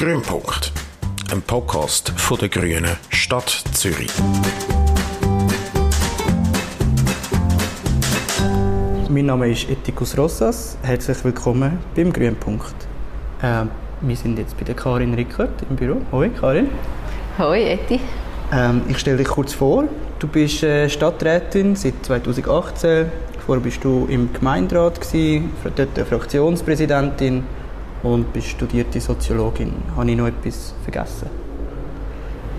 Grünpunkt, ein Podcast von der Grünen Stadt Zürich. Mein Name ist Etikus Rossas. Herzlich willkommen beim Grünpunkt. Äh, wir sind jetzt bei der Karin Rickert im Büro. Hoi, Karin. Hoi, Eti. Ähm, ich stelle dich kurz vor. Du bist äh, Stadträtin seit 2018. Vorher bist du im Gemeinderat, gewesen, dort Fraktionspräsidentin und bist studierte Soziologin. Habe ich noch etwas vergessen?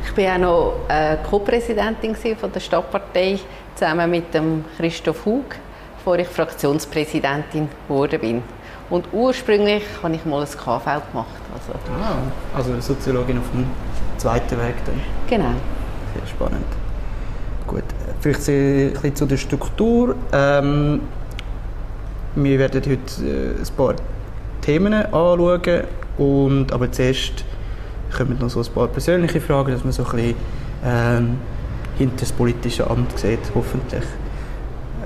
Ich war auch noch äh, Co-Präsidentin der Stadtpartei zusammen mit dem Christoph Hug, bevor ich Fraktionspräsidentin geworden bin. Und ursprünglich habe ich mal ein KV gemacht. Also, ah, also Soziologin auf dem zweiten Weg dann. Genau. Sehr spannend. Gut, vielleicht ein bisschen zu der Struktur. Ähm, wir werden heute äh, ein paar Themen anschauen, und, aber zuerst kommen noch so ein paar persönliche Fragen, dass man so ein bisschen ähm, hinter das politische Amt sieht, hoffentlich.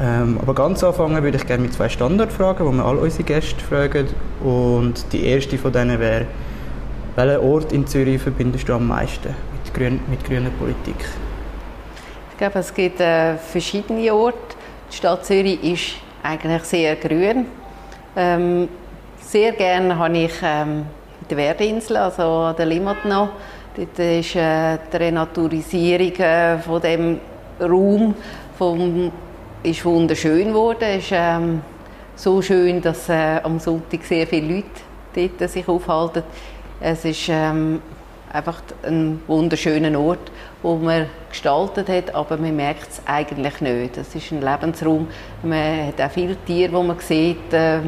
Ähm, aber ganz anfangen würde ich gerne mit zwei Standardfragen, die wir alle unsere Gäste fragen. Und die erste von denen wäre, welchen Ort in Zürich verbindest du am meisten mit, grün, mit grüner Politik? Ich glaube, es gibt äh, verschiedene Orte. Die Stadt Zürich ist eigentlich sehr grün. Ähm, sehr gerne habe ich ähm, die Werdinsel, also der Limmat noch. Dort ist äh, die Renaturisierung äh, von dem Raum vom, ist wunderschön geworden. Es ist ähm, so schön, dass äh, am Sonntag sehr viele Leute dort sich aufhalten. Es ist ähm, einfach ein wunderschöner Ort, wo man gestaltet hat, aber man merkt es eigentlich nicht. Es ist ein Lebensraum. Man hat auch viele Tiere, die man sieht. Äh,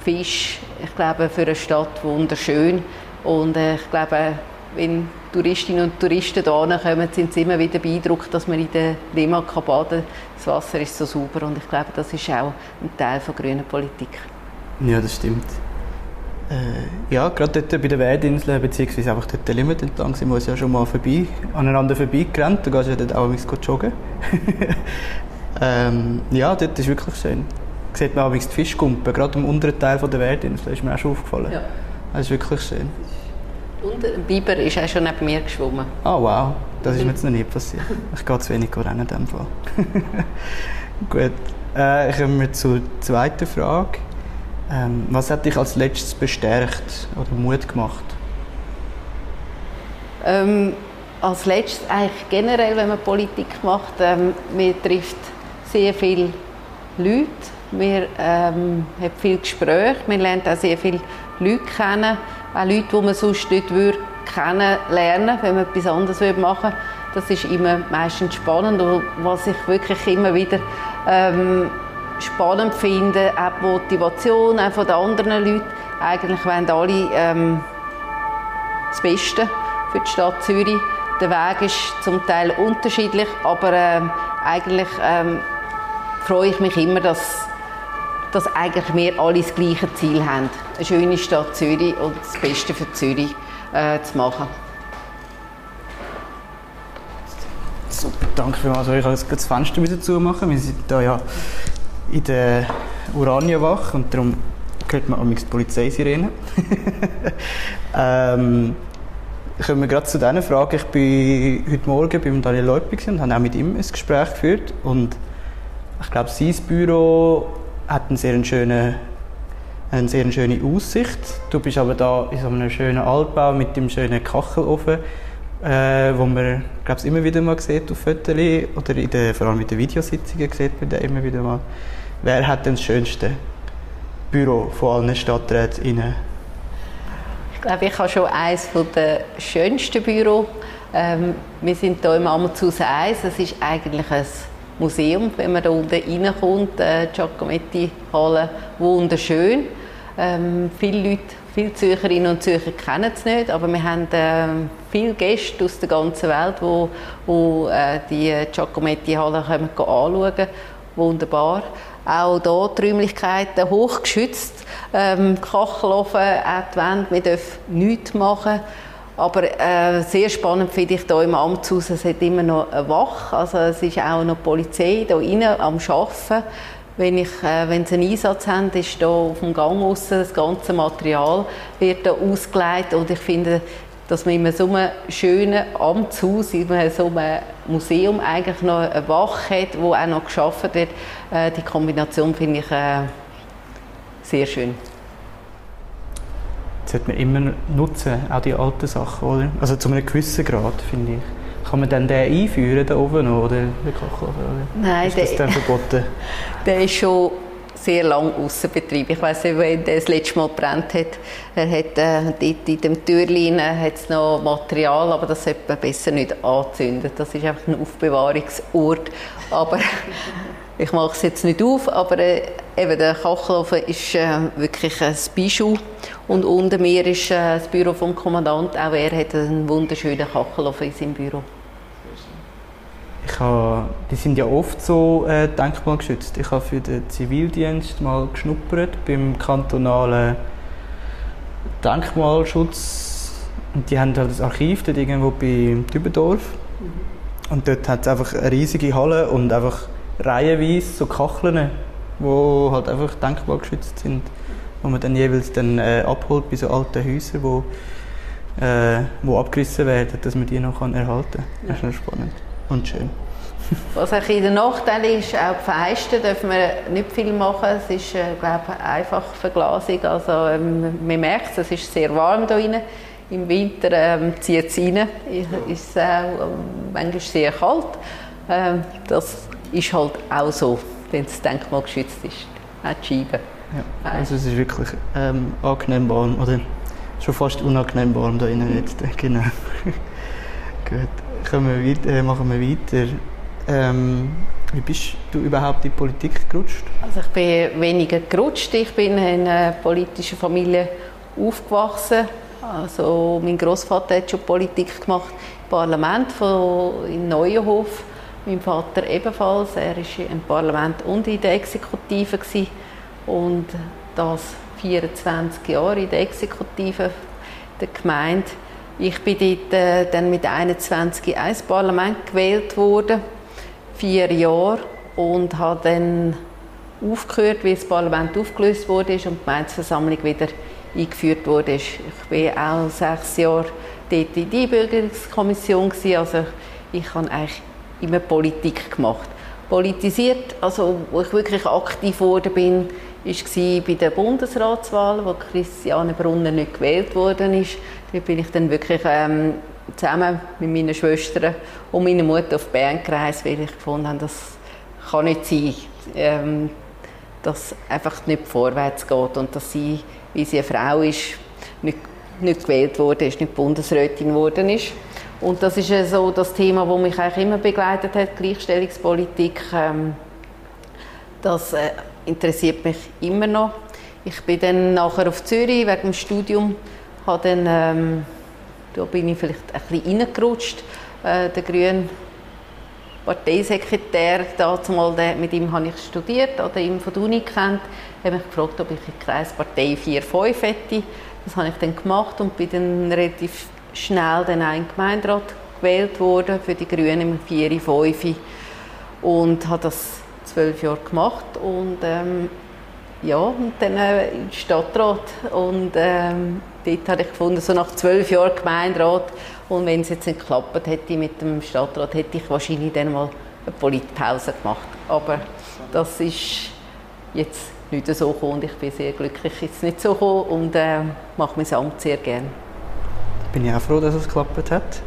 Fisch, ich glaube, für eine Stadt wunderschön. Und äh, ich glaube, wenn Touristinnen und Touristen hierher kommen, sind sie immer wieder beeindruckt, dass man in der Lima baden kann. Das Wasser ist so sauber und ich glaube, das ist auch ein Teil von grüner Politik. Ja, das stimmt. Äh, ja, gerade dort bei der Werdinsel, beziehungsweise einfach dort der Limit entlang, sind wir uns ja schon mal vorbei, aneinander vorbeigerannt. Du gehst ja dort auch joggen. ähm, ja, dort ist wirklich schön. Sieht man auch die Fischkumpen, gerade am unteren Teil der Werdinsel. Das ist mir auch schon aufgefallen. Ja. Das ist wirklich schön. Und ein Biber ist auch schon neben mir geschwommen. Oh wow, das ist mir jetzt noch nie passiert. Ich gehe zu wenig rennen in dem Fall. Gut, äh, kommen wir zur zweiten Frage. Ähm, was hat dich als letztes bestärkt oder Mut gemacht? Ähm, als letztes eigentlich generell, wenn man Politik macht, ähm, man trifft sehr viele Leute, wir ähm, haben viele Gespräche, man lernt auch sehr viele Leute kennen, auch Leute, die man sonst nicht würde kennenlernen wenn man etwas anderes machen würde. Das ist immer meistens spannend und was ich wirklich immer wieder ähm, spannend finde, auch die Motivation auch von anderen Leuten. Eigentlich wollen alle ähm, das Beste für die Stadt Zürich. Der Weg ist zum Teil unterschiedlich, aber ähm, eigentlich ähm, freue ich mich immer, dass, dass eigentlich wir alle das gleiche Ziel haben. Eine schöne Stadt Zürich und das Beste für Zürich äh, zu machen. Super, danke vielmals. Ich kann das Fenster wieder zumachen. Wir sind hier ja in der Uranienwache und darum hört man die Polizeisirene. ähm, kommen wir gerade zu dieser Frage. Ich war heute Morgen beim Daniel Leupig und habe auch mit ihm ein Gespräch geführt. Und ich glaube, sein Büro hat einen sehr schönen, eine sehr schöne Aussicht. Du bist aber da in so einem schönen Altbau mit dem schönen Kachelofen, äh, wo man glaube immer wieder mal sieht auf Fotos oder in der, vor allem in den Videositzungen sieht man den immer wieder mal. Wer hat denn das schönste Büro von allen Stadträten? Ich glaube, ich habe schon eines der schönsten Büros. Ähm, wir sind hier im Amazus 1. Es ist eigentlich ein Museum, wenn man da unten reinkommt. Äh, Giacometti-Halle, wunderschön. Ähm, viele Leute, viele Zürcherinnen und Zürcher kennen es nicht, aber wir haben äh, viele Gäste aus der ganzen Welt, die wo, wo, äh, die Giacometti-Halle anschauen können. Wunderbar. Auch hier die Räumlichkeiten hochgeschützt. Ähm, Kachelofen, auch die Wände, wir dürfen nichts machen. Aber äh, sehr spannend finde ich hier im Amtshaus, es hat immer noch eine Wache, also es ist auch noch Polizei hier innen am Arbeiten. wenn, ich, äh, wenn sie einen Einsatz haben, ist da auf dem Gang aussen das ganze Material wird da ausgelegt und ich finde, dass man in so einem schönen Amtshaus, in so einem Museum eigentlich noch eine Wache hat, wo auch noch geschaffen wird. Äh, die Kombination finde ich äh, sehr schön. Das sollte man immer nutzen, auch die alten Sachen, oder? Also zu einem gewissen Grad, finde ich. Kann man dann den einführen, da oben noch, oder den Kochofen? Oder? Nein, ist das der, dann verboten? Der ist schon sehr lange Aussenbetrieb. Ich weiß nicht, wenn der das letzte Mal brennt hat. Er hat äh, dort in dem Türlein hat es noch Material, aber das sollte man besser nicht anzünden. Das ist einfach ein Aufbewahrungsort. Aber ich mache es jetzt nicht auf, aber äh, eben der Kachelofen ist äh, wirklich ein Bijou. Und unter mir ist äh, das Büro vom Kommandant. Auch er hat einen wunderschönen Kachelofen in seinem Büro. Ich habe, die sind ja oft so äh, denkmalgeschützt. Ich habe für den Zivildienst mal geschnuppert beim kantonalen Denkmalschutz. Und die haben halt das Archiv dort irgendwo bei Dübendorf. Mhm. Und dort hat es einfach eine riesige Halle und einfach reihenweise so Kacheln, die halt einfach denkmalgeschützt sind. Wo man dann jeweils dann, äh, abholt bei so alten Häusern, wo, äh, wo abgerissen werden, dass man die noch erhalten kann. Das ist noch spannend und schön. Was ein der Nachteil ist, auch die Feisten dürfen wir nicht viel machen. Es ist, äh, glaube ich, einfach Verglasung. Also, ähm, man merkt es, es ist sehr warm hier drin. Im Winter ähm, zieht es rein. Ist äh, manchmal sehr kalt. Ähm, das ist halt auch so, wenn das Denkmal geschützt ist. Auch die Scheiben. Ja, also es ist wirklich ähm, angenehm warm, oder schon fast unangenehm warm hier drin jetzt. Genau. Gut. Kommen wir weiter, äh, machen wir weiter. Ähm, wie bist du überhaupt in die Politik gerutscht? Also ich bin weniger gerutscht. Ich bin in einer politischen Familie aufgewachsen. Also mein Großvater hat schon Politik gemacht im Parlament von, in Neuenhof. Mein Vater ebenfalls. Er war im Parlament und in der Exekutive gewesen. und das 24 Jahre in der Exekutive der Gemeinde. Ich bin dort äh, dann mit 21 ins Parlament gewählt worden, vier Jahre, und habe dann aufgehört, wie das Parlament aufgelöst wurde und die Gemeindeversammlung wieder eingeführt wurde. Ich war auch sechs Jahre dort in die Bürgerungskommission, also ich habe eigentlich immer Politik gemacht. Politisiert, also wo ich wirklich aktiv geworden bin, war bei der Bundesratswahl, wo Christiane Brunner nicht gewählt worden ist. Da bin ich dann wirklich ähm, zusammen mit meinen Schwestern und meiner Mutter auf Bern gereist, weil ich gefunden habe, das kann nicht sein, ähm, dass einfach nicht vorwärts geht und dass sie, wie sie eine Frau ist, nicht, nicht gewählt wurde, ist, nicht Bundesrätin geworden ist. Und das ist so das Thema, das mich eigentlich immer begleitet hat, Gleichstellungspolitik. Ähm, das äh, interessiert mich immer noch. Ich bin dann nachher auf Zürich wegen dem Studium, habe dann, ähm, da bin ich vielleicht ein bisschen reingerutscht. Äh, der grüne Parteisekretär, dazumal, der, mit ihm habe ich studiert, oder ihn von der Uni kennt, hat mich gefragt, ob ich in Kreispartei 4-5 hätte. Das habe ich dann gemacht und bin dann relativ schnell dann auch in den Gemeinderat gewählt worden für die Grünen im 4-5 und habe das zwölf Jahre gemacht und ähm, ja, und dann äh, im Stadtrat und ähm, dort habe ich gefunden, so nach zwölf Jahren Gemeinderat und wenn es jetzt nicht geklappt hätte mit dem Stadtrat, hätte ich wahrscheinlich dann mal eine Politpause gemacht. Aber das ist jetzt nicht so gekommen und ich bin sehr glücklich, es nicht so gekommen und äh, mache mein Amt sehr gerne. Bin ich auch froh, dass es geklappt hat.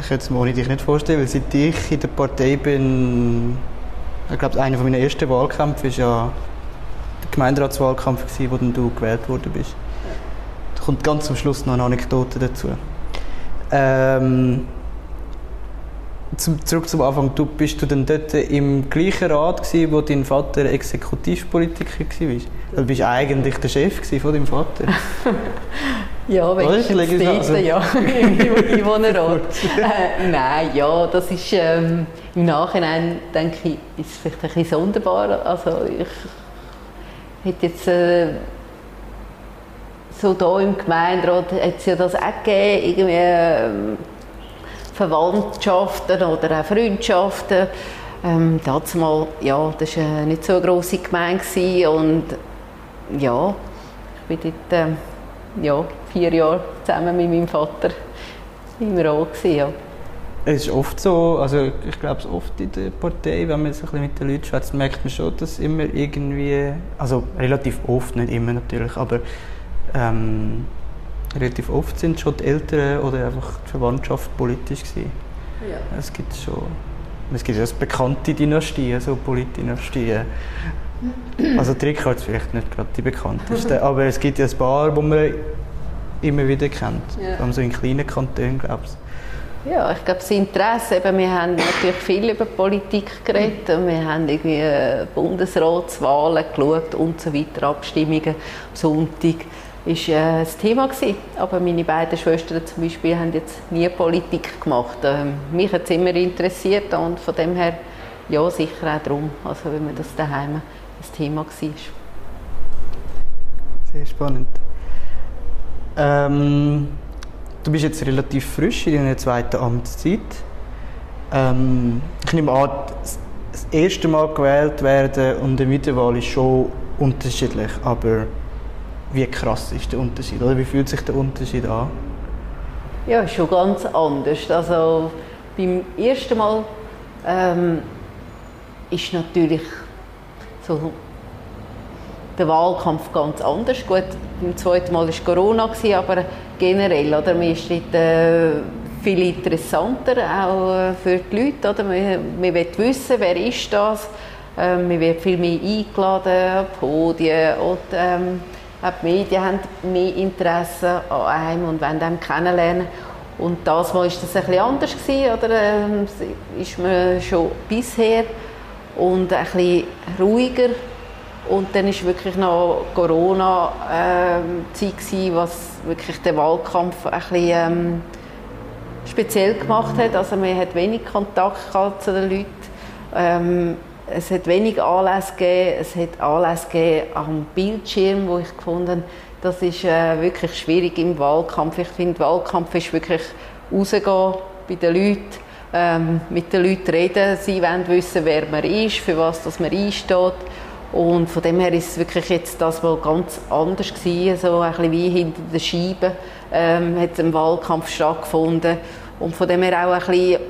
Ich könnte es mir ohne dich nicht vorstellen, weil seit ich in der Partei bin, ich glaube, einer meiner ersten Wahlkämpfe war ja der Gemeinderatswahlkampf, wo du gewählt worden bist. Da kommt ganz zum Schluss noch eine Anekdote dazu. Ähm, zum, zurück zum Anfang. Du, bist du dann dort im gleichen Rat gewesen, wo dein Vater Exekutivpolitiker war? Du bist eigentlich der Chef von deinem Vater. ja, wenn ich jetzt also. ja, im Einwohnerrat. äh, nein, ja, das ist ähm, im Nachhinein, denke ich, ist vielleicht ein bisschen sonderbar. Also ich hätte jetzt äh, so da im Gemeinderat hat es ja das auch gegeben, irgendwie, äh, Verwandtschaften oder auch Freundschaften. Ähm, dazu mal, ja, das war äh, nicht so eine grosse Gemeinde und ja, ich war dort ähm, ja, vier Jahre zusammen mit meinem Vater im. Gewesen, ja. Es ist oft so, also ich glaube es oft in der Partei, wenn man sich ein bisschen mit den Leuten schwätzt, merkt man schon, dass immer irgendwie, also relativ oft, nicht immer natürlich, aber ähm, relativ oft sind schon die Eltern oder einfach die Verwandtschaft politisch gewesen. Ja. Es gibt schon, es gibt ja bekannte Dynastien, so Politdynastien. Also Trickart ist vielleicht nicht gerade die bekannteste, aber es gibt ja ein paar, die man immer wieder kennt. Ja. Vor allem so in kleinen Kantonen, glaube ich. Ja, ich glaube, das Interesse, eben, wir haben natürlich viel über Politik geredet, und wir haben irgendwie äh, Bundesratswahlen geschaut und so weiter, Abstimmungen am Sonntag ist äh, das Thema gewesen. Aber meine beiden Schwestern zum Beispiel haben jetzt nie Politik gemacht. Ähm, mich hat es immer interessiert und von dem her ja sicher auch darum, also wenn man das daheim das Thema war. Sehr spannend. Ähm, Du bist jetzt relativ frisch in deiner zweiten Amtszeit. Ähm, ich nehme an, das erste Mal gewählt werden und eine Wiederwahl ist schon unterschiedlich, aber wie krass ist der Unterschied? Oder wie fühlt sich der Unterschied an? Ja, schon ganz anders. Also beim ersten Mal ähm, ist natürlich so der Wahlkampf ganz anders. Gut, beim zweiten Mal war Corona, aber generell, oder, man ist dort, äh, viel interessanter, auch äh, für die Leute. Oder? Man, man will wissen, wer ist das. Ähm, man wird viel mehr eingeladen, Podien und ähm, auch die Medien haben mehr Interesse an einem und wollen einem kennenlernen. Und das Mal war das bisschen anders gewesen, oder? Ähm, ist man schon bisher und ein bisschen ruhiger und dann war wirklich noch Corona-Zeit, ähm, was wirklich den Wahlkampf ein bisschen ähm, speziell gemacht hat. Also man hat wenig Kontakt zu den Leuten. Ähm, es hat wenig Anlässe gegeben. Es hat Anlässe gegeben am Bildschirm, wo ich gefunden das ist äh, wirklich schwierig im Wahlkampf. Ich finde, Wahlkampf ist wirklich rausgehen bei den Leuten, ähm, mit den Leuten reden. Sie wollen wissen, wer man ist, für was dass man einsteht. Und von dem her ist es wirklich jetzt das mal ganz anders gewesen, so ein bisschen wie hinter den Scheiben ähm, hat ein Wahlkampf stattgefunden und von dem her auch ein bisschen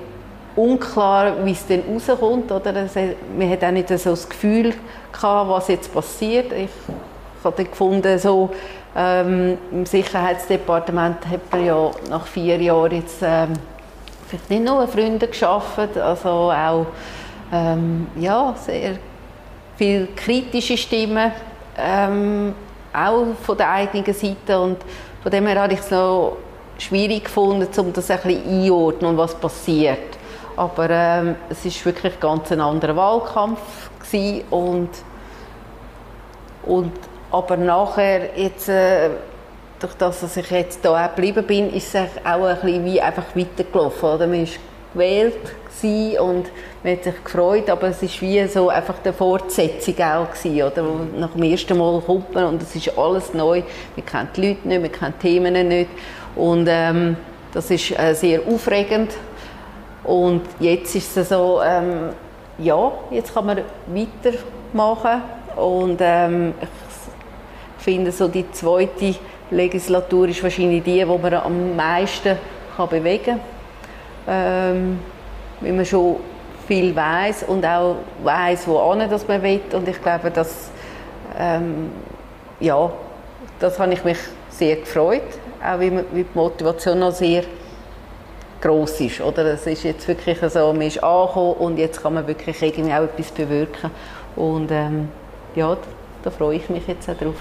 unklar, wie es dann rauskommt, oder? Es, man hat auch nicht so das Gefühl gehabt, was jetzt passiert. Ich habe gefunden, so ähm, im Sicherheitsdepartement hat man ja nach vier Jahren jetzt ähm, vielleicht nicht nur Freunde geschaffen, also auch ähm, ja, sehr viele kritische Stimmen, ähm, auch von der eigenen Seite. Und von dem her habe ich es noch schwierig gefunden, um das ein bisschen einordnen, was passiert. Aber ähm, es ist wirklich ganz ein anderer Wahlkampf gewesen und, und aber nachher jetzt äh, durch das, dass ich jetzt hier geblieben bin, ist es auch ein bisschen wie einfach weitergelaufen. Oder? Man ist gewählt und man hat sich gefreut, aber es ist wie so einfach eine Fortsetzung auch gewesen, oder? Nach dem ersten Mal kommt man und es ist alles neu, man kennt die Leute nicht, man kennt die Themen nicht und ähm, das ist äh, sehr aufregend und jetzt ist es so, ähm, ja, jetzt kann man weitermachen und ähm, ich finde so die zweite Legislatur ist wahrscheinlich die, wo man am meisten kann bewegen kann. Ähm, weil man schon viel weiß und auch weiß, wo dass man will. Und ich glaube, dass ähm, ja, das habe ich mich sehr gefreut, auch wie, wie die Motivation noch sehr groß ist. Oder? Es ist jetzt wirklich so, man ist angekommen und jetzt kann man wirklich irgendwie auch etwas bewirken. Und ähm, ja, da freue ich mich jetzt auch drauf.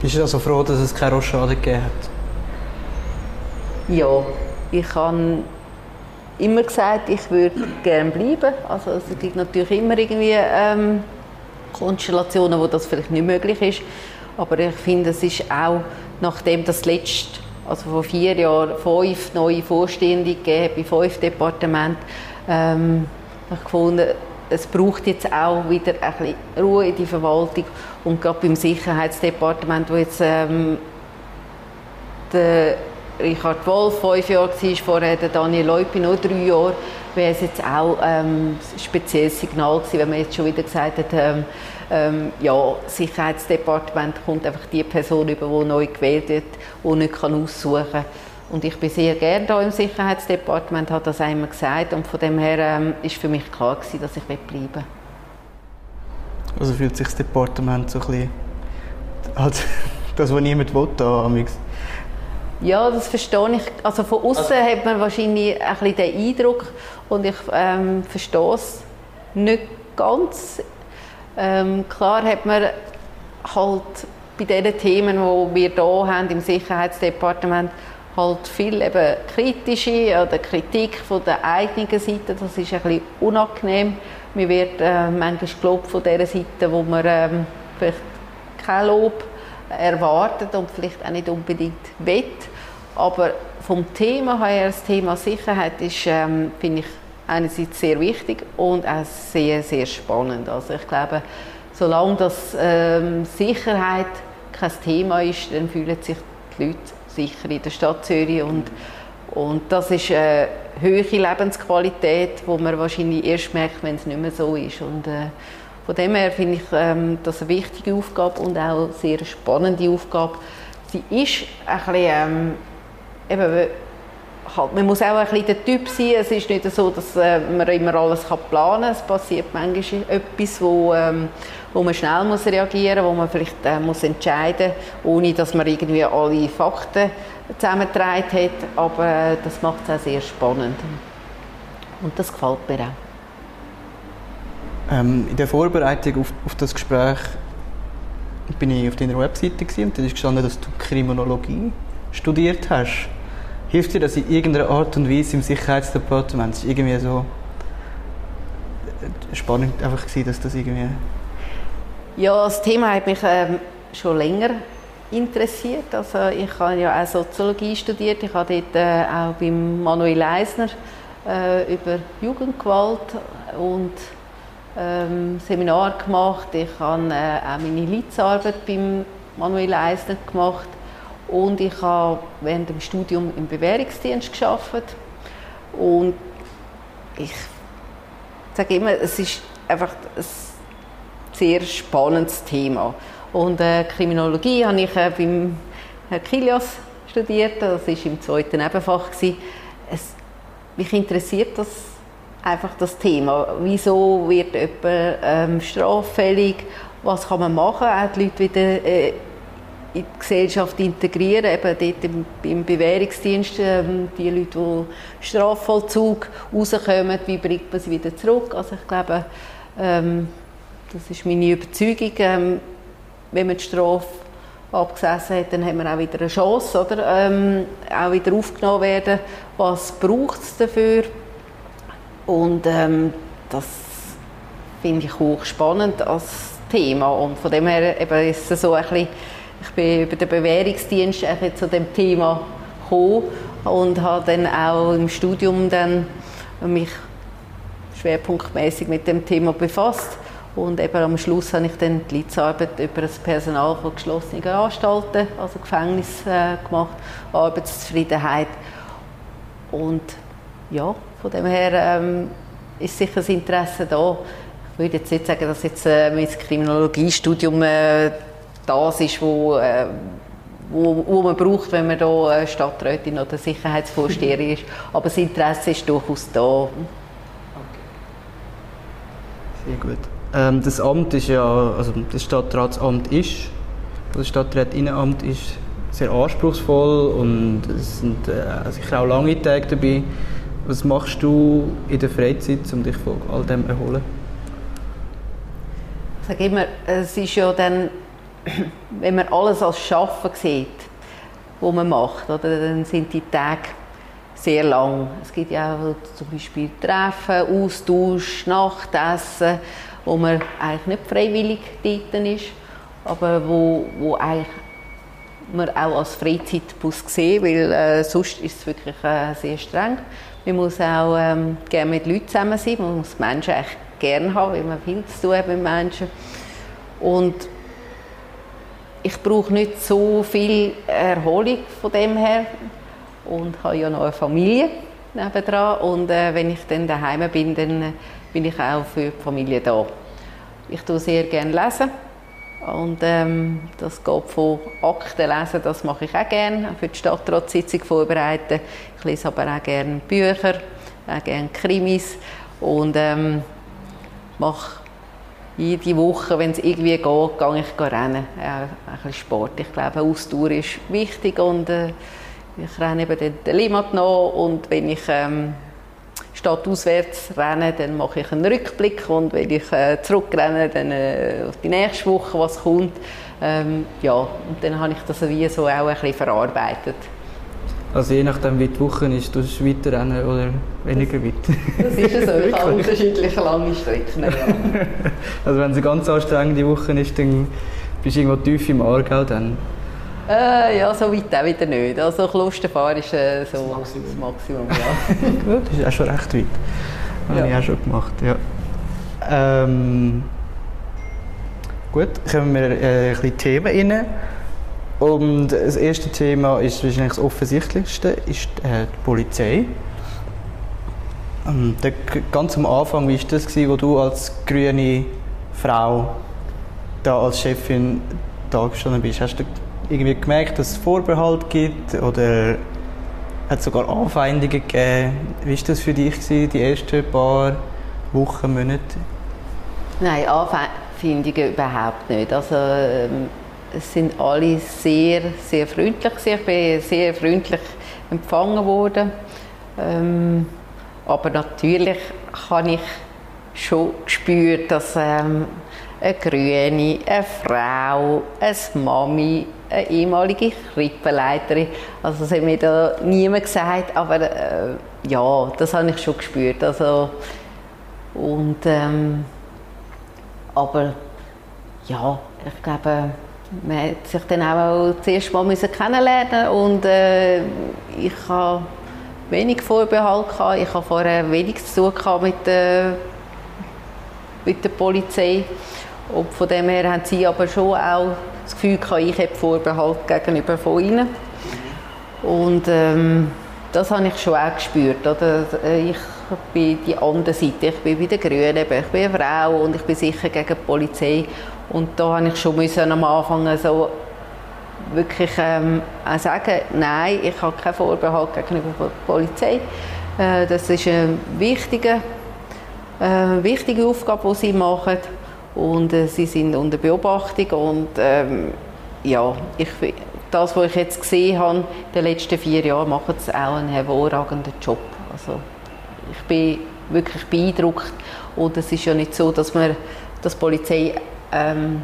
Bist du also froh, dass es keine Rochade gegeben hat? Ja, ich kann immer gesagt, ich würde gerne bleiben. Also es gibt natürlich immer irgendwie ähm, Konstellationen, wo das vielleicht nicht möglich ist. Aber ich finde, es ist auch, nachdem das letzte, also vor vier Jahren, fünf neue Vorstehende gegeben bei fünf Departementen, ähm, ich gefunden, es braucht jetzt auch wieder ein bisschen Ruhe in die Verwaltung und gerade beim Sicherheitsdepartement, wo jetzt ähm, der Richard Wolf fünf Jahre war, vorher Daniel Leupi noch drei Jahre, wäre es jetzt auch ähm, ein spezielles Signal gewesen, wenn man jetzt schon wieder gesagt hat, ähm, ähm, ja, Sicherheitsdepartement kommt einfach die Person über, die neu gewählt wird, die nicht kann aussuchen kann. Und ich bin sehr gerne hier im Sicherheitsdepartement, hat das einmal gesagt und von dem her ähm, ist für mich klar gewesen, dass ich bleiben will. Also fühlt sich das Departement so ein bisschen als das, was niemand will, da ja, das verstehe ich. Also von außen also, hat man wahrscheinlich ein bisschen den Eindruck und ich ähm, verstehe es nicht ganz. Ähm, klar hat man halt bei den Themen, die wir hier haben im Sicherheitsdepartement, halt viel eben kritische oder Kritik von der eigenen Seite. Das ist ein bisschen unangenehm. Mir wird äh, manchmal gelobt von der Seite, wo man ähm, vielleicht kein Lob erwartet und vielleicht auch nicht unbedingt will. Aber vom Thema her, das Thema Sicherheit ist, ähm, finde ich, einerseits sehr wichtig und auch sehr, sehr spannend. Also ich glaube, solange das ähm, Sicherheit kein Thema ist, dann fühlen sich die Leute sicher in der Stadt Zürich und, und das ist eine höhere Lebensqualität, die man wahrscheinlich erst merkt, wenn es nicht mehr so ist. Und, äh, von dem her finde ich ähm, das eine wichtige Aufgabe und auch eine sehr spannende Aufgabe. Sie ist ein bisschen, ähm, eben, halt, man muss auch ein bisschen der Typ sein. Es ist nicht so, dass äh, man immer alles planen kann. Es passiert manchmal etwas, wo, ähm, wo man schnell muss reagieren muss, wo man vielleicht äh, muss entscheiden muss, ohne dass man irgendwie alle Fakten zusammengetragen hat. Aber äh, das macht es auch sehr spannend. Und das gefällt mir auch. Ähm, in der Vorbereitung auf, auf, das Gespräch bin ich auf deiner Webseite und da ist gestanden, dass du Kriminologie studiert hast. Hilft dir das in irgendeiner Art und Weise im Sicherheitsdepartement? Es war irgendwie so äh, spannend einfach gewesen, dass das irgendwie... Ja, das Thema hat mich ähm, schon länger interessiert. Also ich habe ja auch Soziologie studiert. Ich habe dort äh, auch beim Manuel Eisner äh, über Jugendgewalt und ähm, Seminar gemacht. Ich habe äh, auch meine Leitsarbeit beim Manuel Eisner gemacht und ich habe während dem Studium im Bewährungsdienst geschafft und ich sage immer, es ist einfach ein sehr spannendes Thema. Und äh, Kriminologie habe ich äh, beim Herrn Kilias studiert, das war im zweiten Nebenfach. Es, mich interessiert das einfach das Thema. Wieso wird jemand ähm, straffällig? Was kann man machen, auch die Leute wieder äh, in die Gesellschaft integrieren, eben dort im, im Bewährungsdienst, ähm, die Leute, die Strafvollzug rauskommen, wie bringt man sie wieder zurück? Also ich glaube, ähm, das ist meine Überzeugung, ähm, wenn man die Strafe abgesessen hat, dann haben wir auch wieder eine Chance, oder? Ähm, auch wieder aufgenommen werden. Was braucht es dafür? Und ähm, das finde ich hochspannend als Thema. Und von dem her eben ist es so ein bisschen, ich bin über den Bewährungsdienst zu dem Thema gekommen und habe dann auch im Studium dann mich schwerpunktmäßig mit dem Thema befasst. Und eben am Schluss habe ich dann die Leitsarbeit über das Personal von geschlossenen Anstalten, also Gefängnis, äh, gemacht, Arbeitszufriedenheit. Und ja, von dem her ähm, ist sicher das Interesse da. Ich würde jetzt nicht sagen, dass jetzt äh, mein Kriminologiestudium äh, das ist, wo, äh, wo, wo, man braucht, wenn man hier äh, Stadträtin oder Sicherheitsvorsteherin ist. Aber das Interesse ist durchaus da. Okay. Sehr gut. Ähm, das Amt ist ja, also das Stadtratsamt ist, das Stadträtinnenamt ist sehr anspruchsvoll und es sind äh, sicher auch lange Tage dabei. Was machst du in der Freizeit, um dich von all dem zu erholen? Ich sage immer, es ist ja dann, wenn man alles als Schaffen sieht, was man macht, oder, dann sind die Tage sehr lang. Es gibt ja auch zum Beispiel Treffen, Austausch, Nachtessen, wo man eigentlich nicht freiwillig dort ist, aber wo, wo eigentlich man auch als Freizeitbus sehen, weil äh, sonst ist es wirklich äh, sehr streng. Man muss auch ähm, gerne mit Leuten zusammen sein. Man muss Menschen echt gerne haben, weil man viel zu tun hat mit Menschen. Und ich brauche nicht so viel Erholung von dem her und habe ja noch eine Familie, nebendran. Und äh, wenn ich dann daheim bin, dann äh, bin ich auch für die Familie da. Ich tue sehr gerne lesen. Und ähm, das geht von Akten lesen, das mache ich auch gerne, für die Stadtratssitzung vorbereiten. Ich lese aber auch gerne Bücher, auch gerne Krimis und ähm, mache jede Woche, wenn es irgendwie geht, gehe ich rennen. Ja, ein bisschen Sport. Ich glaube, Ausdauer ist wichtig und äh, ich renne eben den, Limit noch und wenn ich ähm, auswärts renne, dann mache ich einen Rückblick und wenn ich äh, zurückrenne, dann äh, auf die nächste Woche, was kommt. Ähm, ja, und dann habe ich das wie so auch ein bisschen verarbeitet. Also je nachdem, wie die Woche ist, du weiter rennen oder weniger weit. Das ist ja so, ich habe unterschiedliche lange Strecken. Ja. also wenn es eine ganz anstrengende Woche ist, dann bist du irgendwo tief im Aargau dann? Äh, ja, so weit auch wieder nicht. Also Klosterfahr ist äh, so das Maximum. Das Maximum ja. Gut, das ist auch schon recht weit. Das ja. habe ich auch schon gemacht, ja. Ähm, gut, kommen wir äh, ein bisschen Themen rein. Und das erste Thema ist wahrscheinlich das offensichtlichste, ist äh, die Polizei. Und ganz am Anfang, wie war das, gewesen, wo du als grüne Frau da als Chefin da gestanden bist? Hast du irgendwie gemerkt, dass es Vorbehalt gibt oder hat sogar Anfeindungen gegeben? Wie war das für dich, gewesen, die ersten paar Wochen, Monate? Nein, Anfeindungen überhaupt nicht. Also, ähm es sind alle sehr, sehr freundlich. Ich bin sehr freundlich empfangen worden. Ähm, aber natürlich habe ich schon gespürt, dass ähm, eine Grüne, eine Frau, eine Mami, eine ehemalige Krippenleiterin, also das hat mir da niemand gesagt, aber äh, ja, das habe ich schon gespürt. Also, und, ähm, aber ja, ich glaube, man hat sich dann auch zuerst mal müssen kennenlernen und äh, ich habe wenig Vorbehalt gehabt. Ich habe vorher wenig zu tun mit, äh, mit der Polizei. Und von dem her haben sie aber schon auch das Gefühl gehabt, ich habe Vorbehalt gegenüber von ihnen. Und ähm, das habe ich schon auch gespürt. Oder? Ich bin die andere Seite, ich bin bei den Grünen, ich bin eine Frau und ich bin sicher gegen die Polizei. Und da habe ich schon am Anfang so wirklich ähm, auch sagen, nein, ich habe keinen Vorbehalt gegenüber der Polizei. Äh, das ist eine wichtige, äh, wichtige Aufgabe, die sie machen. Und äh, sie sind unter Beobachtung. Und ähm, ja, ich, das, was ich jetzt gesehen habe in den letzten vier Jahren, machen sie auch einen hervorragenden Job. Also, ich bin wirklich beeindruckt. Und es ist ja nicht so, dass man dass Polizei ähm,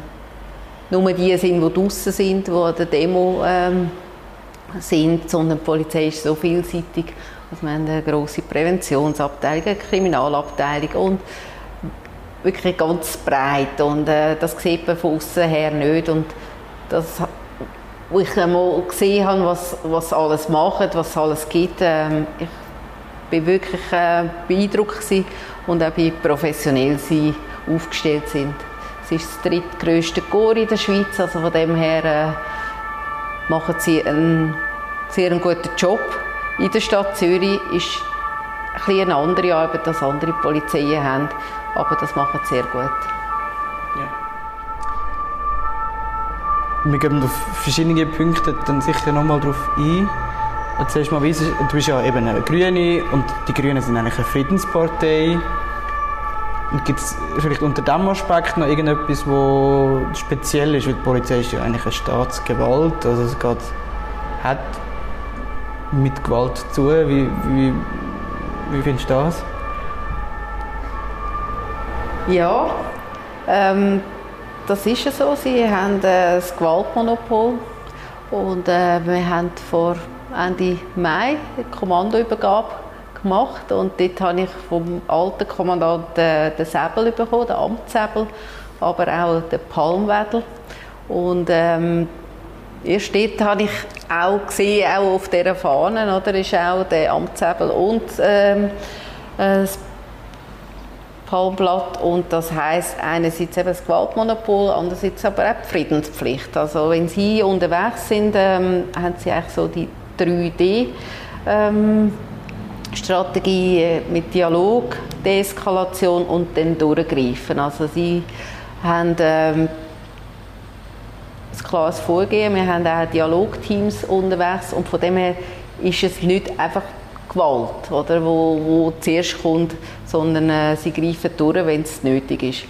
nur die sind, die draußen sind, die an der Demo ähm, sind, sondern die Polizei ist so vielseitig. Also wir haben eine grosse Präventionsabteilung, eine Kriminalabteilung und wirklich ganz breit und äh, das sieht man von außen her nicht und das wo ich einmal gesehen habe, was, was alles macht, was alles gibt, äh, ich bin wirklich äh, beeindruckt und auch wie professionell sie aufgestellt sind. Es ist das drittgrößte Chor in der Schweiz, also von dem her äh, machen sie einen sehr guten Job. In der Stadt Zürich ist ein eine andere Arbeit, als andere Polizeien haben, aber das machen sie sehr gut. Ja. Wir gehen auf verschiedene Punkte dann sicher nochmal darauf ein. Erzählst mal, wie du bist ja eben eine Grüne und die Grünen sind eigentlich eine Friedenspartei. Und gibt es vielleicht unter diesem Aspekt noch irgendetwas, was speziell ist? Weil die Polizei ist ja eigentlich eine Staatsgewalt. Also es geht, hat mit Gewalt zu. Wie, wie, wie findest du das? Ja, ähm, das ist ja so. Sie haben äh, das Gewaltmonopol. Und äh, wir haben vor Ende Mai eine Kommandoübergabe gemacht und dort habe ich vom alten Kommandanten den Säbel bekommen, den Amtssäbel, aber auch den Palmwedel. Und ähm, erst dort habe ich auch gesehen, auch auf dieser Fahne, oder, ist auch der Amtssäbel und ähm, das Palmblatt und das heißt einerseits eben das Gewaltmonopol, andererseits aber auch die Friedenspflicht. Also wenn Sie unterwegs sind, ähm, haben Sie eigentlich so die 3D ähm, Strategie äh, mit Dialog, Deeskalation und dann durchgreifen. Also sie haben ähm, ein klares Vorgehen, wir haben auch Dialogteams unterwegs und von dem her ist es nicht einfach Gewalt, oder, wo, wo zuerst kommt, sondern äh, sie greifen durch, wenn es nötig ist.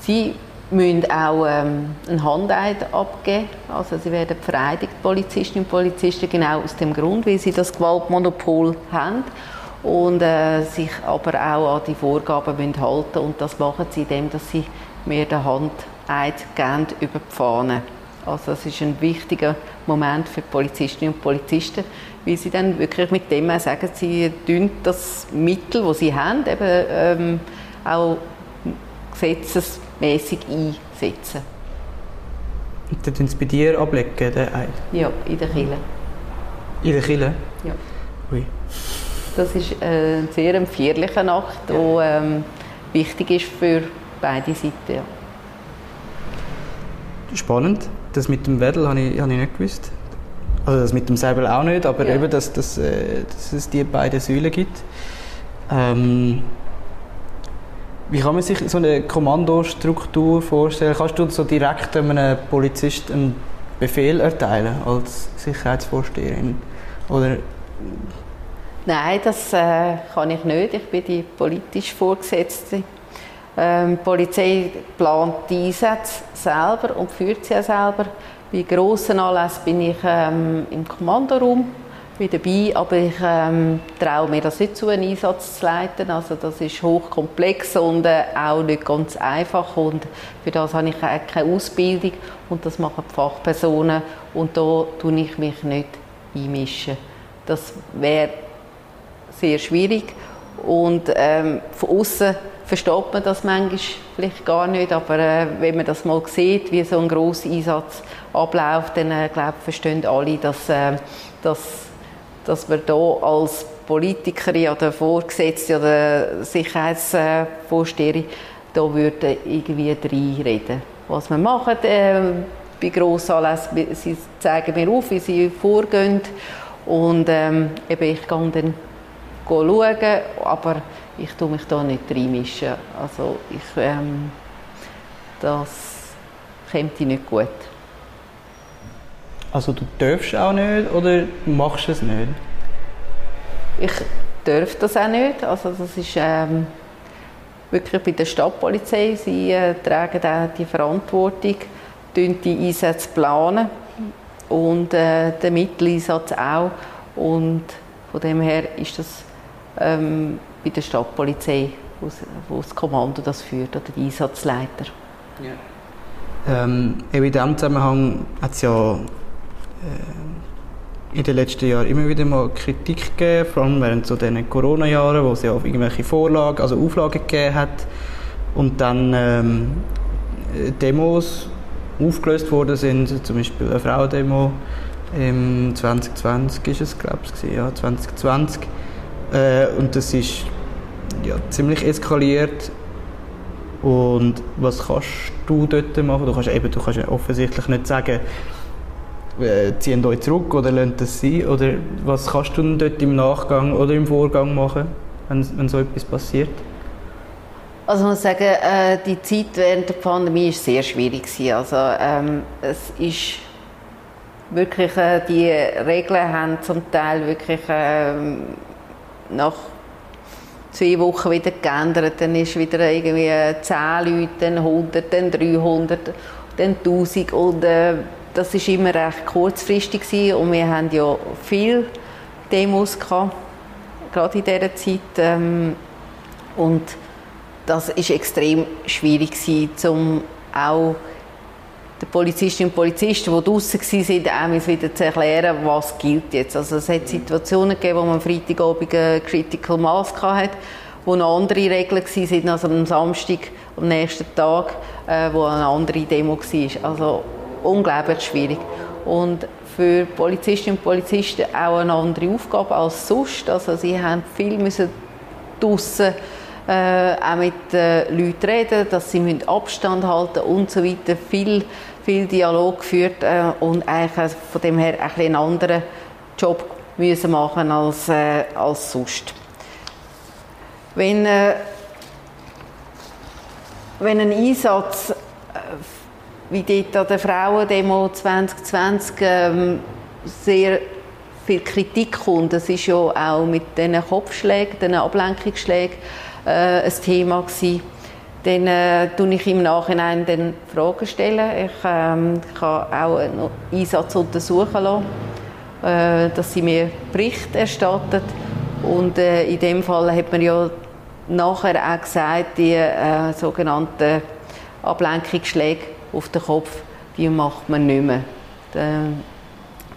Sie müssen auch ähm, einen Handeid abgeben. Also sie werden vereidigt, Polizistinnen und Polizisten, genau aus dem Grund, weil sie das Gewaltmonopol haben und äh, sich aber auch an die Vorgaben müssen halten und das machen sie indem, dass sie mir den Handeid geben über die Fahne. Also es ist ein wichtiger Moment für Polizistinnen und Polizisten, weil sie dann wirklich mit dem auch sagen, sie das Mittel, das sie haben, eben ähm, auch gesetzesmäßig einsetzen. Und dann tun sie bei dir ablegen, den Eid? Ja, in der Kille. In der Kille? Ja. Ui. Das ist äh, eine sehr feierliche Nacht, die ähm, wichtig ist für beide Seiten. Ja. Spannend. Das mit dem Wedel habe ich, habe ich nicht gewusst. Also das mit dem Säbel auch nicht, aber ja. eben, dass, dass, äh, dass es die beiden Säulen gibt. Ähm, wie kann man sich so eine Kommandostruktur vorstellen? Kannst du so direkt einem Polizist einen Befehl erteilen als Sicherheitsvorsteherin? Oder Nein, das äh, kann ich nicht. Ich bin die politisch Vorgesetzte. Ähm, die Polizei plant die Einsätze selber und führt sie auch selber. Bei grossen Anlässen bin ich ähm, im Kommandoraum dabei, aber ich ähm, traue mir das nicht zu, einen Einsatz zu leiten. Also das ist hochkomplex und äh, auch nicht ganz einfach und für das habe ich auch keine Ausbildung und das machen die Fachpersonen und da tue ich mich nicht einmischen. Das wäre sehr schwierig und ähm, von außen versteht man das manchmal vielleicht gar nicht, aber äh, wenn man das mal sieht, wie so ein grosser Einsatz abläuft, dann äh, glaube verstehen alle, dass, äh, dass, dass wir hier als Politikerin oder Vorgesetzte oder Sicherheitsvorsteherin da würden irgendwie reinreden. Was wir machen äh, bei Grossanlässen, sie zeigen mir auf, wie sie vorgehen und ähm, eben ich gehe dann schauen, aber ich tue mich da nicht reinmischen. Also ich, ähm, das kommt nicht gut. Also du darfst auch nicht oder machst es nicht? Ich darf das auch nicht. Also das ist ähm, wirklich bei der Stadtpolizei. Sie äh, tragen auch die Verantwortung, die Einsätze planen und äh, den Mitteleinsatz auch. Und von dem her ist das ähm, bei der Stadtpolizei, wo das Kommando das führt, oder der Einsatzleiter. Ja. Ähm, in diesem Zusammenhang hat es ja äh, in den letzten Jahren immer wieder mal Kritik gegeben, vor allem während so diesen Corona-Jahren, wo es ja auch irgendwelche Vorlagen, also Auflagen gegeben hat und dann ähm, Demos aufgelöst worden sind, zum Beispiel eine Frauendemo im 2020 ist es, glaube ich, ja, 2020 äh, und das ist ja, ziemlich eskaliert. Und was kannst du dort machen? Du kannst, eben, du kannst offensichtlich nicht sagen, äh, ziehen euch zurück oder lernt das sein. Oder was kannst du dort im Nachgang oder im Vorgang machen, wenn, wenn so etwas passiert? Also ich muss sagen, äh, die Zeit während der Pandemie war sehr schwierig. Also ähm, es ist wirklich, äh, die Regeln haben zum Teil wirklich ähm, nach zwei Wochen wieder geändert. Dann ist wieder irgendwie 10 Leute, dann 100, dann 300, dann 1000 und äh, das ist immer recht kurzfristig gewesen. und wir haben ja viele Demos gehabt, gerade in dieser Zeit ähm, und das ist extrem schwierig gewesen, um auch den Polizistinnen und Polizisten, die draußen waren, auch wieder zu erklären, was gilt jetzt. Also es hat Situationen gegeben, wo man am Freitagabend eine Critical Mass hatte, wo noch andere Regeln waren, als am Samstag, am nächsten Tag, äh, wo eine andere Demo war. Also unglaublich schwierig. Und für Polizistinnen und Polizisten auch eine andere Aufgabe als sonst. Also sie haben viel müssen draussen äh, auch mit den Leuten reden, dass sie Abstand halten und so weiter. Viel, viel Dialog geführt äh, und eigentlich von dem her ein einen anderen Job müssen machen als, äh, als sonst. Wenn, äh, wenn ein Einsatz äh, wie dort an der Frauendemo 2020 ähm, sehr viel Kritik kommt, das ist ja auch mit diesen Kopfschlägen, diesen Ablenkungsschlägen äh, ein Thema gewesen. Dann äh, ich im Nachhinein dann Fragen stellen. Ich, ähm, habe auch einen Einsatz untersuchen lassen, äh, dass sie mir Bericht erstattet. Und äh, in dem Fall hat man ja nachher auch gesagt, die äh, sogenannten Ablenkungsschläge auf den Kopf, die macht man nicht mehr.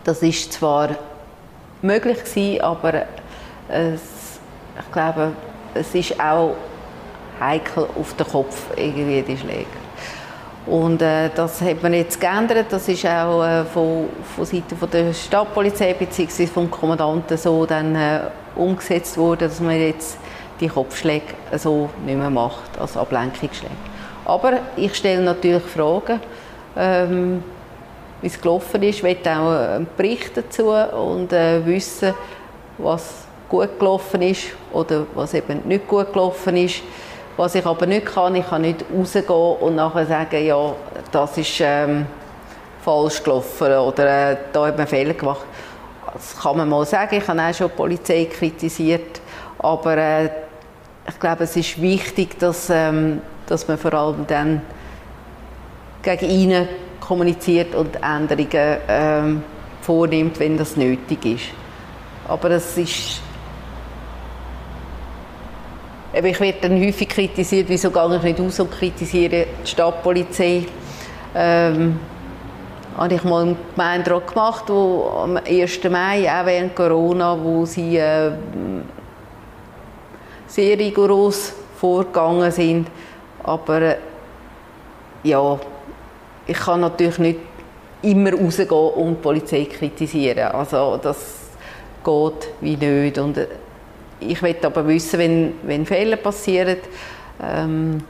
Das ist zwar möglich gewesen, aber es, ich glaube, es ist auch heikel auf den Kopf irgendwie die Schläge. Und äh, das hat man jetzt geändert. Das ist auch äh, von, von Seiten von der Stadtpolizei bzw. vom Kommandanten so dann äh, umgesetzt worden, dass man jetzt die Kopfschläge so nicht mehr macht als Ablenkungsschläge. Aber ich stelle natürlich Fragen, ähm, wie es gelaufen ist. Ich will auch einen Bericht dazu und äh, wissen, was gut gelaufen ist oder was eben nicht gut gelaufen ist. Was ich aber nicht kann, ich kann nicht rausgehen und nachher sagen, ja, das ist ähm, falsch gelaufen oder äh, da hat man Fehler gemacht. Das kann man mal sagen. Ich habe auch schon die Polizei kritisiert, aber äh, ich glaube, es ist wichtig, dass, ähm, dass man vor allem dann gegen ihn kommuniziert und Änderungen ähm, vornimmt, wenn das nötig ist. Aber es ist ich werde dann häufig kritisiert, wieso gehe ich nicht raus und kritisiere die Stadtpolizei. Ähm, habe ich mal einen Gemeinderat gemacht, wo am 1. Mai, auch während Corona, wo sie äh, sehr rigoros vorgegangen sind. Aber äh, ja, ich kann natürlich nicht immer rausgehen und die Polizei kritisieren. Also das geht wie nicht. Und äh, ich möchte aber wissen, wenn, wenn Fehler passieren, ähm,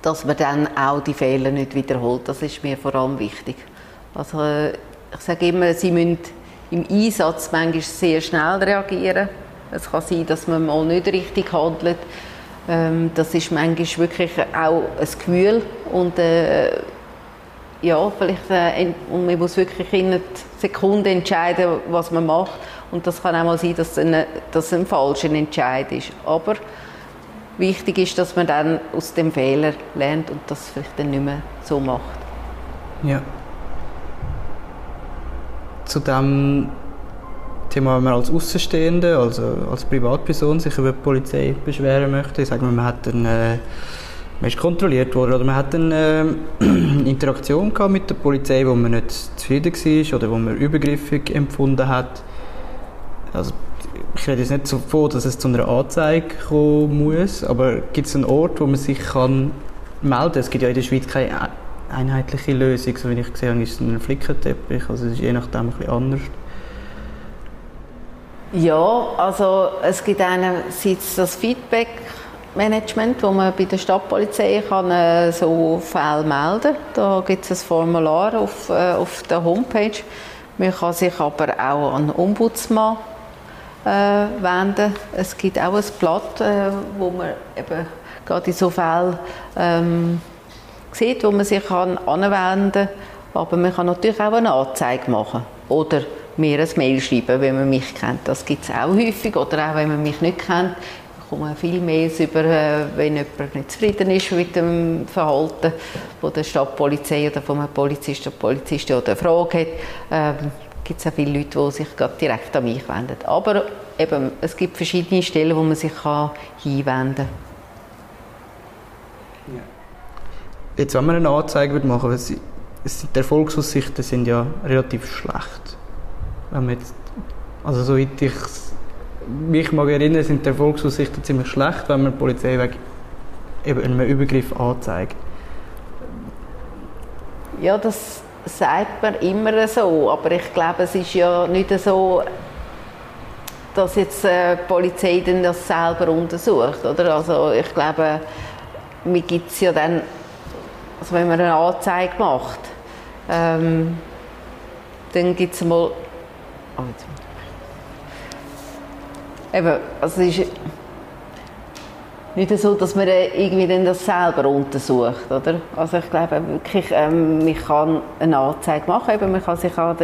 dass man dann auch die Fehler nicht wiederholt. Das ist mir vor allem wichtig. Also, äh, ich sage immer, sie müssen im Einsatz manchmal sehr schnell reagieren. Es kann sein, dass man mal nicht richtig handelt. Ähm, das ist manchmal wirklich auch ein Gefühl und äh, ja, vielleicht, äh, und man muss wirklich in einer Sekunde entscheiden, was man macht. Und das kann auch mal sein, dass dass ein falscher Entscheid ist. Aber wichtig ist, dass man dann aus dem Fehler lernt und das vielleicht dann nicht mehr so macht. Ja. Zu dem Thema, wenn man als Außenstehende, also als Privatperson, sich über die Polizei beschweren möchte, sagen wir, man hat einen, äh, man ist kontrolliert worden oder man hat eine äh, Interaktion gehabt mit der Polizei, wo man nicht zufrieden war oder wo man übergriffig empfunden hat also ich rede jetzt nicht so vor, dass es zu einer Anzeige kommen muss, aber gibt es einen Ort, wo man sich kann melden kann? Es gibt ja in der Schweiz keine einheitliche Lösung, so wie ich gesehen habe, ist es ein Flickenteppich, also es ist je nachdem ein bisschen anders. Ja, also es gibt einerseits das Feedback Management, wo man bei der Stadtpolizei kann, äh, so Fälle melden kann. Da gibt es ein Formular auf, äh, auf der Homepage. Man kann sich aber auch an den Ombudsmann äh, wenden. Es gibt auch ein Blatt, äh, wo man eben gerade in so Fällen ähm, sieht, wo man sich kann anwenden kann. Aber man kann natürlich auch eine Anzeige machen oder mir ein Mail schreiben, wenn man mich kennt. Das gibt es auch häufig. Oder auch wenn man mich nicht kennt. Bekomme viel Mails über, äh, wenn jemand nicht zufrieden ist mit dem Verhalten von der Stadtpolizei oder von einem Polizist oder Polizistin oder eine Frage hat. Ähm, gibt es auch viele Leute, die sich direkt an mich wenden. Aber eben, es gibt verschiedene Stellen, wo man sich kann hinwenden kann. Jetzt, wenn man eine Anzeige machen würde, die Erfolgsaussichten sind ja relativ schlecht. Wenn man jetzt, also soweit ich mich mag erinnern, sind die Erfolgsaussichten ziemlich schlecht, wenn man die Polizei wegen eben einem Übergriff anzeigt. Ja, das sagt man immer so, aber ich glaube, es ist ja nicht so, dass jetzt äh, die Polizei das selber untersucht, oder? Also ich glaube, mir gibt es ja dann, also wenn man eine Anzeige macht, ähm, dann gibt es mal, oh, eben, also ist, nicht so, dass man irgendwie dann das selber untersucht, oder? Also ich glaube wirklich, ähm, man kann eine Anzeige machen, eben, man kann sich an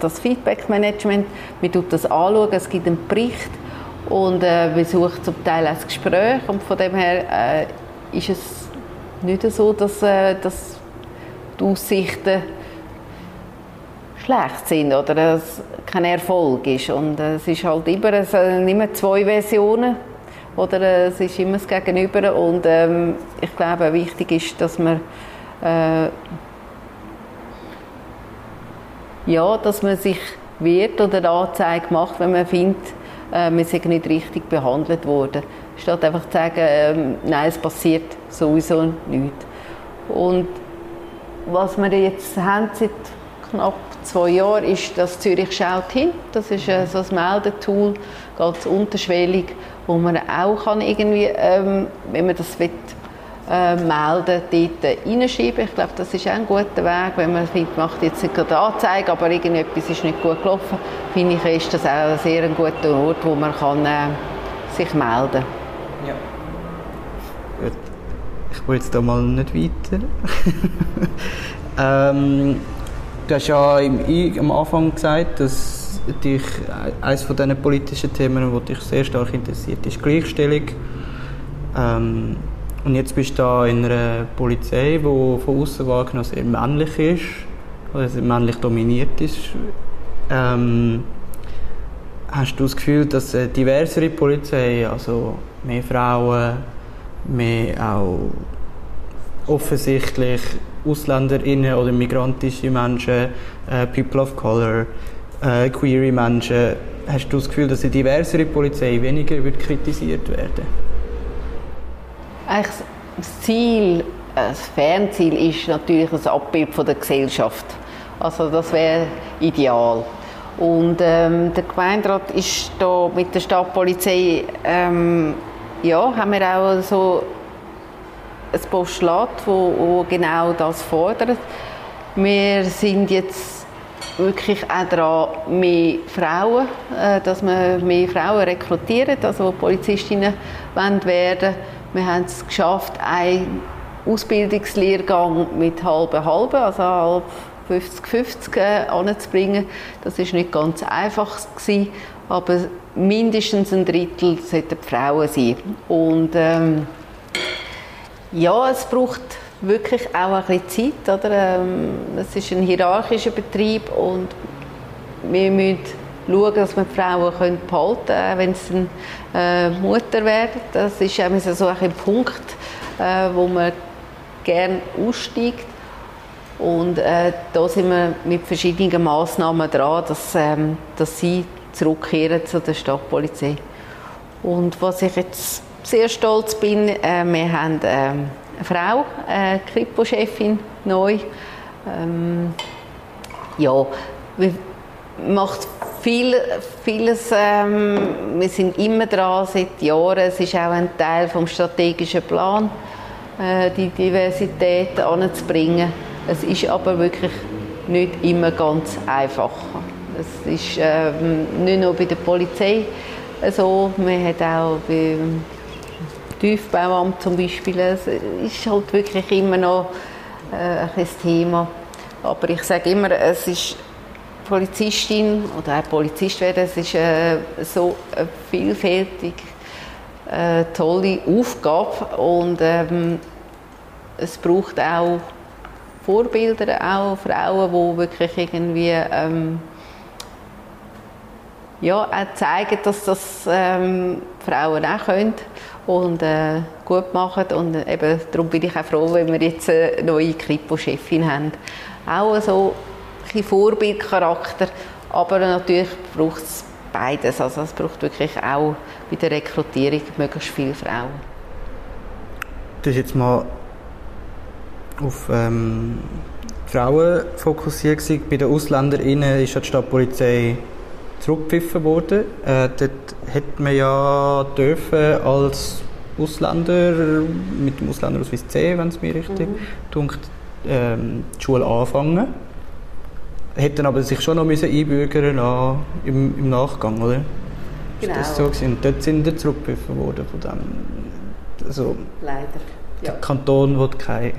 das Feedback-Management, man tut das anschauen, es gibt einen Bericht und äh, man sucht zum Teil ein Gespräch. Und von dem her äh, ist es nicht so, dass, äh, dass die Aussichten schlecht sind oder? Es kein Erfolg ist. Und äh, es ist halt immer, es immer zwei Versionen oder äh, es ist immer das Gegenüber und ähm, ich glaube, wichtig ist, dass man äh, ja, dass man sich wehrt oder Anzeige macht, wenn man findet, äh, man sei nicht richtig behandelt worden. Statt einfach zu sagen, äh, nein, es passiert sowieso nichts. Und was wir jetzt haben seit knapp zwei Jahren, ist das Zürich schaut hin. Das ist äh, so ein Meldetool, ganz unterschwellig, wo man auch kann irgendwie, ähm, wenn man das will, äh, melden, dort reinschreiben. Ich glaube, das ist auch ein guter Weg, wenn man findet, macht jetzt nicht gerade Anzeige, aber irgendetwas ist nicht gut gelaufen, finde ich, ist das auch ein sehr guter Ort, wo man kann, äh, sich melden kann. Ja. Ich will jetzt da mal nicht weiter. ähm, du hast ja im, am Anfang gesagt, dass dich eines von diesen politischen Themen, die dich sehr stark interessiert, ist Gleichstellung. Ähm, und jetzt bist du da in einer Polizei, die von außen wahrgenommen sehr männlich ist, oder sehr männlich dominiert ist. Ähm, hast du das Gefühl, dass eine diversere Polizei, also mehr Frauen, mehr auch offensichtlich AusländerInnen oder migrantische Menschen, äh, People of Color, äh, queere Menschen, hast du das Gefühl, dass eine diversere Polizei weniger wird kritisiert werden? Eigentlich das Ziel, das Fernziel ist natürlich das Abbild der Gesellschaft. Also das wäre ideal. Und ähm, der Gemeinderat ist da mit der Stadtpolizei, ähm, ja, haben wir auch so ein Postulat, wo, wo genau das fordert. Wir sind jetzt wirklich auch daran, mehr Frauen, äh, dass wir mehr Frauen rekrutieren, also Polizistinnen werden werden. Wir haben es geschafft, einen Ausbildungslehrgang mit halben halben, also halb 50-50 äh, anzubringen. Das ist nicht ganz einfach gewesen, aber mindestens ein Drittel sollten Frauen sein. Und ähm, ja, es braucht wirklich auch ein bisschen Zeit. Oder? Ähm, es ist ein hierarchischer Betrieb und wir müssen schauen, dass wir die Frauen behalten können, wenn sie äh, Mutter werden. Das ist so ein Punkt, äh, wo man gerne aussteigt. Und äh, da sind wir mit verschiedenen Massnahmen dran, dass, ähm, dass sie zurückkehren zu der Stadtpolizei. Und was ich jetzt sehr stolz bin, äh, wir haben äh, eine Frau, eine Kripo-Chefin neu. Ähm, ja, macht viel, vieles, ähm, wir sind immer dran seit Jahren. Es ist auch ein Teil vom strategischen Plan, äh, die Diversität anzubringen. Es ist aber wirklich nicht immer ganz einfach. Es ist ähm, nicht nur bei der Polizei so, man hat auch beim Tiefbauamt zum Beispiel, es ist halt wirklich immer noch äh, ein Thema. Aber ich sage immer, es ist Polizistin oder auch Polizist werden, es ist äh, so eine vielfältig äh, tolle Aufgabe und ähm, es braucht auch Vorbilder, auch Frauen, die wirklich irgendwie ähm, ja, auch zeigen, dass das ähm, Frauen auch können und äh, gut machen und äh, eben, darum bin ich auch froh, wenn wir jetzt eine neue Kripo-Chefin haben. Auch so ein Vorbildcharakter, aber natürlich braucht es beides. Also es braucht wirklich auch bei der Rekrutierung möglichst viele Frauen. Du hast jetzt mal auf ähm, Frauen fokussiert. Bei den AusländerInnen ist die Stadtpolizei zurückgepfiffen worden. Äh, dort hätte man ja dürfen als Ausländer mit dem Ausländerausweis C, wenn es mir richtig mhm. Dunkt, ähm, die Schule anfangen hätten aber sich schon noch müssen einbürgern lassen im, im Nachgang, oder? Genau. Ist das so gewesen? Und dort sind wir zurückgepfiffen worden von dem. Also, Leider. Der Kanton will kein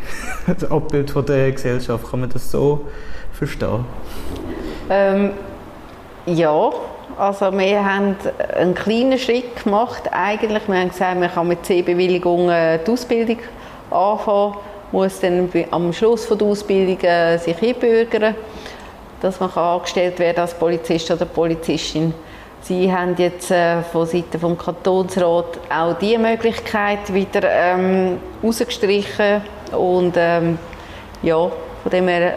Abbild von der Gesellschaft. Kann man das so verstehen? Ähm, ja, also wir haben einen kleinen Schritt gemacht. Eigentlich, wir haben gesagt, man kann mit C-Bewilligung die Ausbildung anfangen, muss dann am Schluss der Ausbildung äh, sich einbürgern, dass man angestellt werden als Polizist oder Polizistin. Sie haben jetzt äh, von Seiten des Kantonsrat auch diese Möglichkeit wieder ähm, rausgestrichen und ähm, ja, von dem her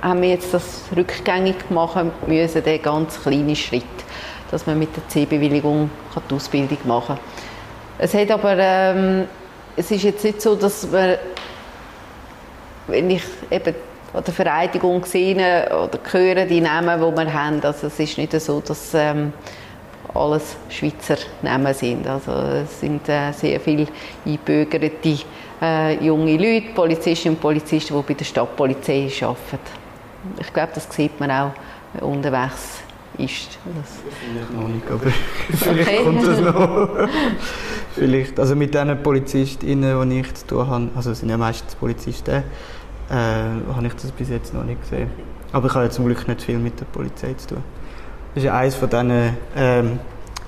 haben wir jetzt das rückgängig machen müssen, den ganz kleinen Schritt, dass man mit der C-Bewilligung die Ausbildung machen kann. Es hat aber, ähm, es ist jetzt nicht so, dass man, wenn ich eben an der Vereidigung gesehen oder höre die Namen, die wir haben, also es ist nicht so, dass ähm, alles Schweizer Namen sind. Also es sind äh, sehr viele einbürgerte äh, junge Leute, Polizistinnen und Polizisten, die bei der Stadtpolizei arbeiten ich glaube, das sieht man auch, wenn unterwegs ist. Das vielleicht noch nicht, aber vielleicht okay. kommt das noch. vielleicht, also mit den Polizistinnen, die ich zu tun habe, also sind ja meistens Polizisten, äh, habe ich das bis jetzt noch nicht gesehen. Aber ich habe ja zum Glück nicht viel mit der Polizei zu tun. Das ist ja eines von diesen, ähm,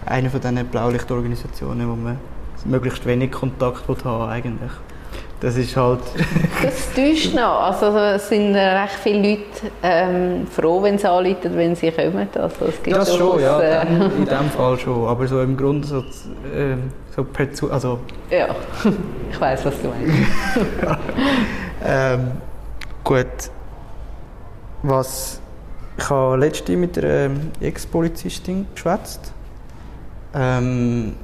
eine von diesen Blaulichtorganisationen, wo man möglichst wenig Kontakt haben eigentlich. Das ist halt... das täuscht noch. Also es sind recht viele Leute ähm, froh, wenn sie anrufen, wenn sie kommen. Also, es gibt das schon, ja. Äh, in dem Fall schon. Aber so im Grunde so, äh, so per zu, also... Ja, ich weiß, was du meinst. ähm, gut. Was... Ich habe letzte mit einer ähm, Ex-Polizistin geschwätzt. Ähm,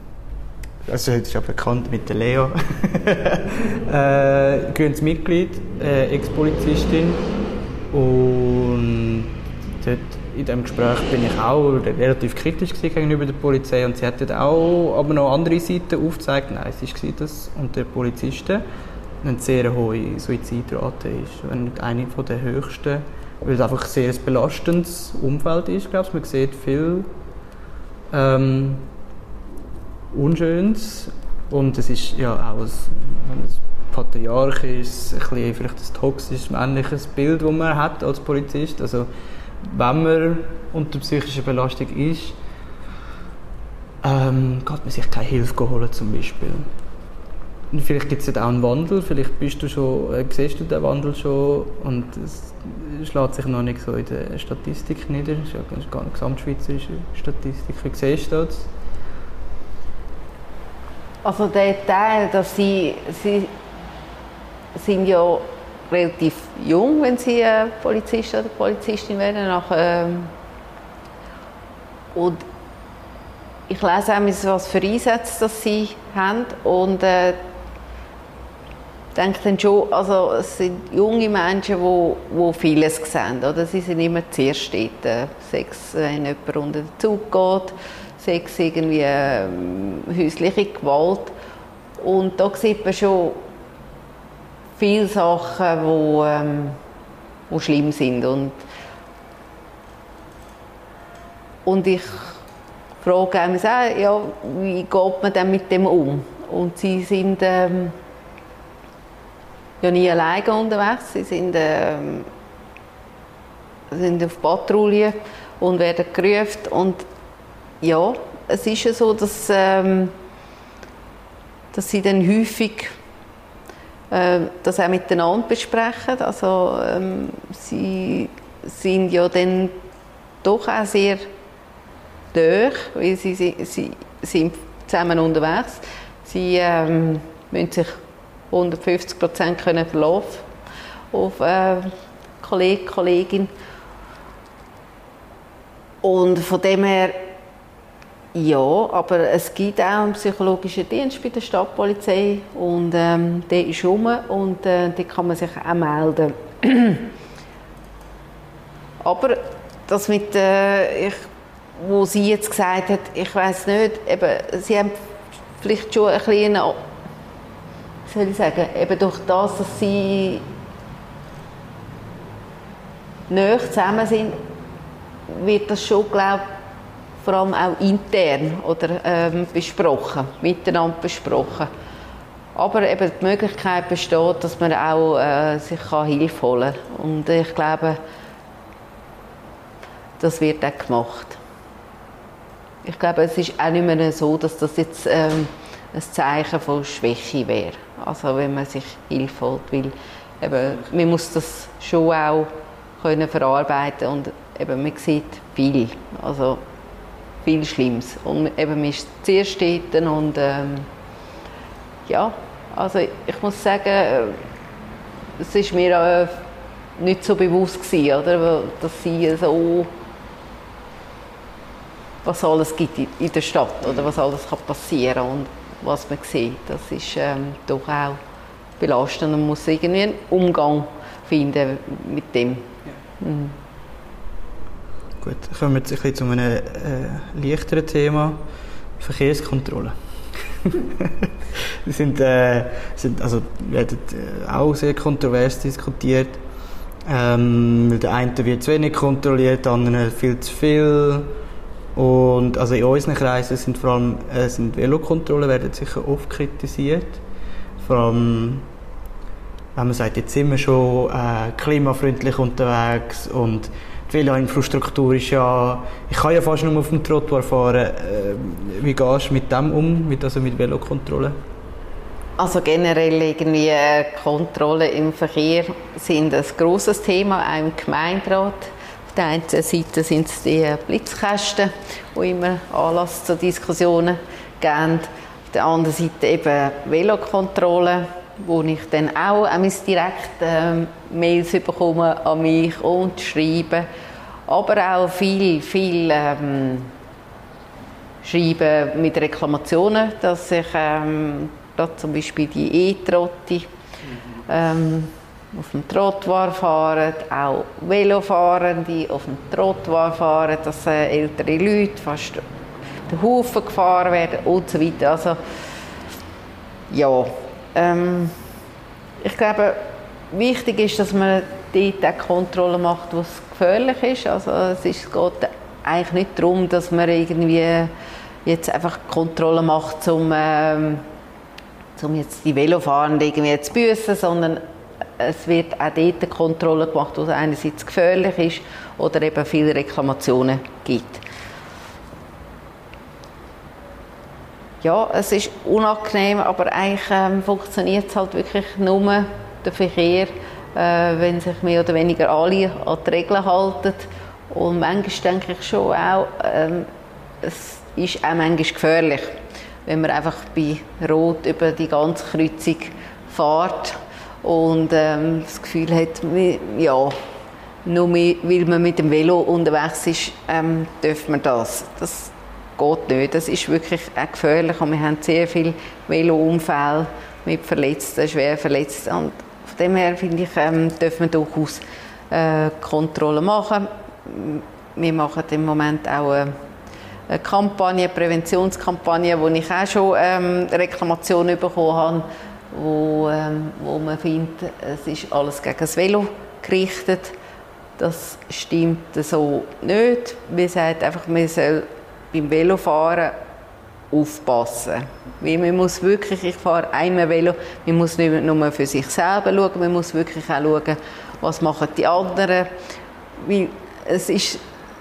also heute ist ja bekannt mit der Lea, äh, grünes Mitglied, äh, Ex-Polizistin und dort in diesem Gespräch bin ich auch relativ kritisch gegenüber der Polizei und sie hat auch aber noch andere Seiten aufgezeigt. Nein, es war das unter Polizisten eine sehr hohe Suizidrate ist, eine von der höchsten, weil es einfach ein sehr belastendes Umfeld ist, glaube ich. Man sieht viel ähm, Unschönes. Und es ist ja auch ein, ein patriarchisches, ein bisschen vielleicht ein toxisches, männliches Bild, das man hat als Polizist. Also, wenn man unter psychischer Belastung ist, ähm, geht man sich keine Hilfe holen zum Beispiel. Und vielleicht gibt es auch einen Wandel, vielleicht bist du schon, äh, siehst du den Wandel schon und es schlägt sich noch nicht so in der Statistik nieder. Das ist ja eine gesamtschweizerische Statistik. Wie siehst du das? Also der Teil, dass sie, sie sind ja relativ jung, wenn sie äh, Polizist oder Polizistin werden. Nach, ähm, und ich lese auch, was für Einsätze das sie haben und äh, denke dann schon, also es sind junge Menschen, die, die vieles sehen. Oder? Sie sind immer zuerst dort, äh, Sex, wenn jemand unter den Zug geht Sex, irgendwie ähm, häusliche Gewalt. Und da sieht man schon viele Sachen, die, ähm, die schlimm sind. Und, und ich frage mich auch, ja, wie geht man denn mit dem um? Und sie sind ähm, ja nie alleine unterwegs, sie sind, ähm, sind auf Patrouille und werden gerufen. Und ja, es ist ja so, dass, ähm, dass sie dann häufig äh, das auch miteinander besprechen. Also ähm, sie sind ja dann doch auch sehr durch, weil sie, sie, sie sind zusammen unterwegs. Sie ähm, müssen sich 150 Prozent verlaufen auf äh, Kollege, Kollegin. Und von dem her ja, aber es gibt auch einen psychologischen Dienst bei der Stadtpolizei und ähm, der ist rum und äh, da kann man sich auch melden. aber das mit, äh, ich, wo sie jetzt gesagt hat, ich weiß nicht, eben, sie haben vielleicht schon ein bisschen, soll ich sagen, eben durch das, dass sie näher zusammen sind, wird das schon, glaube vor allem auch intern oder ähm, besprochen, miteinander besprochen. Aber eben die Möglichkeit besteht, dass man auch äh, sich kann Hilfe holen kann. Und ich glaube, das wird auch gemacht. Ich glaube, es ist auch nicht mehr so, dass das jetzt ähm, ein Zeichen von Schwäche wäre. Also wenn man sich Hilfe holt, weil eben, man muss das schon auch können verarbeiten und eben, man sieht viel, also viel Schlimmes. Und eben, man ist zuerst dort und ähm, ja, also ich muss sagen, äh, es ist mir äh, nicht so bewusst gewesen, oder, dass sie so was alles gibt in der Stadt oder was alles kann passieren und was man sieht, das ist ähm, doch auch belastend und man muss irgendwie einen Umgang finden mit dem. Ja. Mhm. Gut, kommen wir jetzt ein bisschen zu einem äh, leichteren Thema, Verkehrskontrolle. die sind, äh, sind also, werden äh, auch sehr kontrovers diskutiert. Ähm, der eine wird zu wenig kontrolliert, der andere viel zu viel. Und also in unseren Kreisen sind vor allem äh, sind Velokontrollen werden sicher oft kritisiert. Vor allem, wenn man sagt, jetzt sind wir schon äh, klimafreundlich unterwegs und die Velo-Infrastruktur ist ja, ich kann ja fast nur auf dem Trottoir fahren. Äh, wie gehst du mit dem um, mit, also mit Velokontrollen? Also generell irgendwie äh, Kontrollen im Verkehr sind ein grosses Thema, auch im Gemeinderat. Auf der einen Seite sind es die Blitzkästen, die immer Anlass zu Diskussionen geben. Auf der anderen Seite eben Velokontrollen, wo ich dann auch direkt äh, Mails bekomme an mich und schreibe. Aber auch viel, viel ähm, schreiben mit Reklamationen, dass ich ähm, zum Beispiel die E-Trotti ähm, auf dem Trottoir fahren, auch Velofahrende auf dem Trottoir fahren, dass äh, ältere Leute fast den Haufen gefahren werden und so weiter. Also, ja, ähm, ich glaube, wichtig ist, dass man dort auch Kontrollen macht, was gefährlich ist. Also es, ist, es geht eigentlich nicht darum, dass man irgendwie jetzt einfach Kontrollen macht, um, ähm, jetzt die Velofahrenden irgendwie zu büßen, sondern es wird auch dort Kontrollen gemacht, was einerseits gefährlich ist oder eben viele Reklamationen gibt. ja, es ist unangenehm, aber eigentlich ähm, funktioniert es halt wirklich nur der Verkehr, äh, wenn sich mehr oder weniger alle an die Regeln halten. Und manchmal denke ich schon auch, ähm, es ist auch manchmal gefährlich, wenn man einfach bei Rot über die ganze Kreuzung fährt und ähm, das Gefühl hat, ja, nur weil man mit dem Velo unterwegs ist, ähm, dürfen wir das. das geht nicht. Das ist wirklich auch gefährlich und wir haben sehr viele Velounfälle mit Verletzten, schwer Verletzten. Und von dem her finde ich, ähm, dürfen wir durchaus äh, Kontrollen machen. Wir machen im Moment auch eine, eine Kampagne, eine Präventionskampagne, wo ich auch schon ähm, Reklamationen bekommen habe, wo, ähm, wo man findet, es ist alles gegen das Velo gerichtet. Das stimmt so nicht. Wir sagen einfach, man soll beim Velofahren aufpassen. Weil man muss wirklich, ich fahre einmal Velo, man muss nicht nur für sich selber schauen, man muss wirklich auch schauen, was machen die anderen. Weil es ist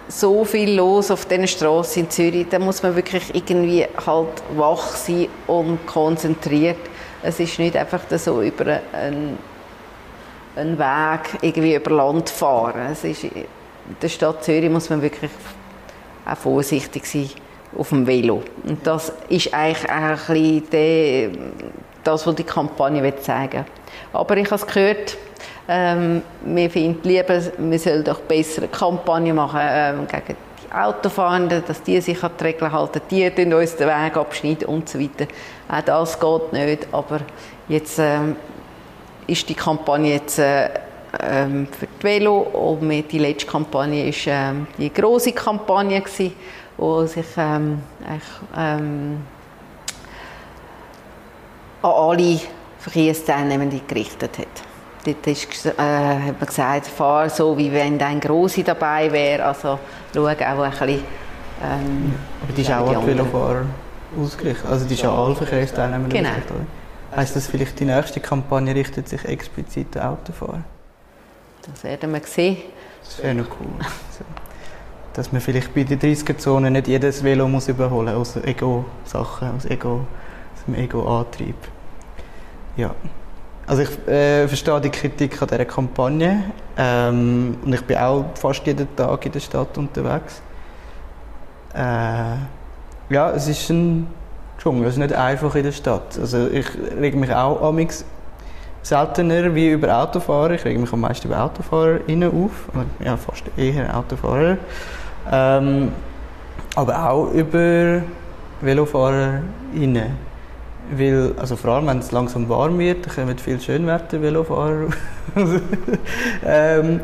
so viel los auf diesen Straßen in Zürich, da muss man wirklich irgendwie halt wach sein und konzentriert. Es ist nicht einfach so über einen, einen Weg irgendwie über Land fahren. Es ist, in der Stadt Zürich muss man wirklich auch vorsichtig sein auf dem Velo. Und das ist eigentlich auch ein bisschen das, was die Kampagne zeigen will. Aber ich habe es gehört, ähm, wir finden lieber, wir sollen doch bessere Kampagnen machen ähm, gegen die Autofahrenden, dass die sich an die Regeln halten, die uns den Weg abschneiden und so weiter. Auch das geht nicht, aber jetzt ähm, ist die Kampagne jetzt äh, ähm, für die Velo und die letzte Kampagne war ähm, die große Kampagne, wo sich ähm, ähm, an alle Verkehrsteilnehmenden gerichtet hat. Dort ist, äh, hat man gesagt, fahr so, wie wenn ein Grosse dabei wäre. Also schau auch ein bisschen... Ähm, Aber die ist auch an Velofahrer ausgerichtet? Also die ist an alle Verkehrsteilnehmer genau. ausgerichtet, Heißt das vielleicht, die nächste Kampagne richtet sich explizit an Autofahrer? Das werden wir sehen. Das wäre noch cool. Dass man vielleicht bei den 30er-Zonen nicht jedes Velo muss überholen muss, aus Ego-Sachen, aus, Ego, aus dem Ego-Antrieb. Ja. Also ich äh, verstehe die Kritik an dieser Kampagne ähm, und ich bin auch fast jeden Tag in der Stadt unterwegs. Äh, ja, es ist ein Dschungel, es ist nicht einfach in der Stadt. Also ich reg mich auch amix seltener wie über Autofahrer. Ich reg mich am meisten über AutofahrerInnen auf. Ja, fast eher Autofahrer. Ähm, aber auch über VelofahrerInnen. Weil, also vor allem, wenn es langsam warm wird, dann kommen viele Schönwetter-Velofahrer. ähm,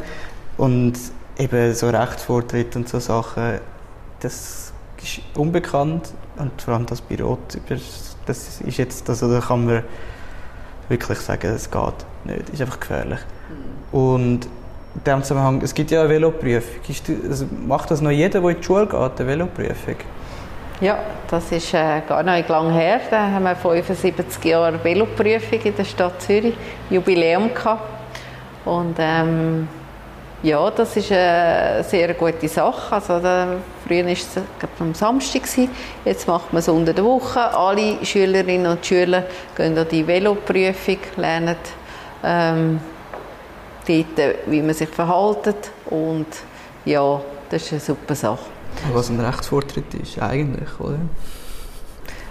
und eben so Rechtsvortritt und so Sachen, das ist unbekannt. Und vor allem das Pilot, das ist jetzt, also da kann man wirklich sagen, es geht nicht, ist einfach gefährlich. Mhm. Und in diesem Zusammenhang, es gibt ja eine Veloprüfung. Ist, also macht das noch jeder, der in die Schule geht, eine Veloprüfung? Ja, das ist äh, gar nicht lang her. Da haben wir 75 Jahre Veloprüfung in der Stadt Zürich, Jubiläum gehabt. Und ähm, ja, das ist eine sehr gute Sache. Also, da, früher war es am Samstag, jetzt macht man es unter der Woche. Alle Schülerinnen und Schüler gehen an die Veloprüfung, lernen ähm, dort, wie man sich verhält. Und ja, das ist eine super Sache. Was ein Rechtsvortritt ist, eigentlich, oder?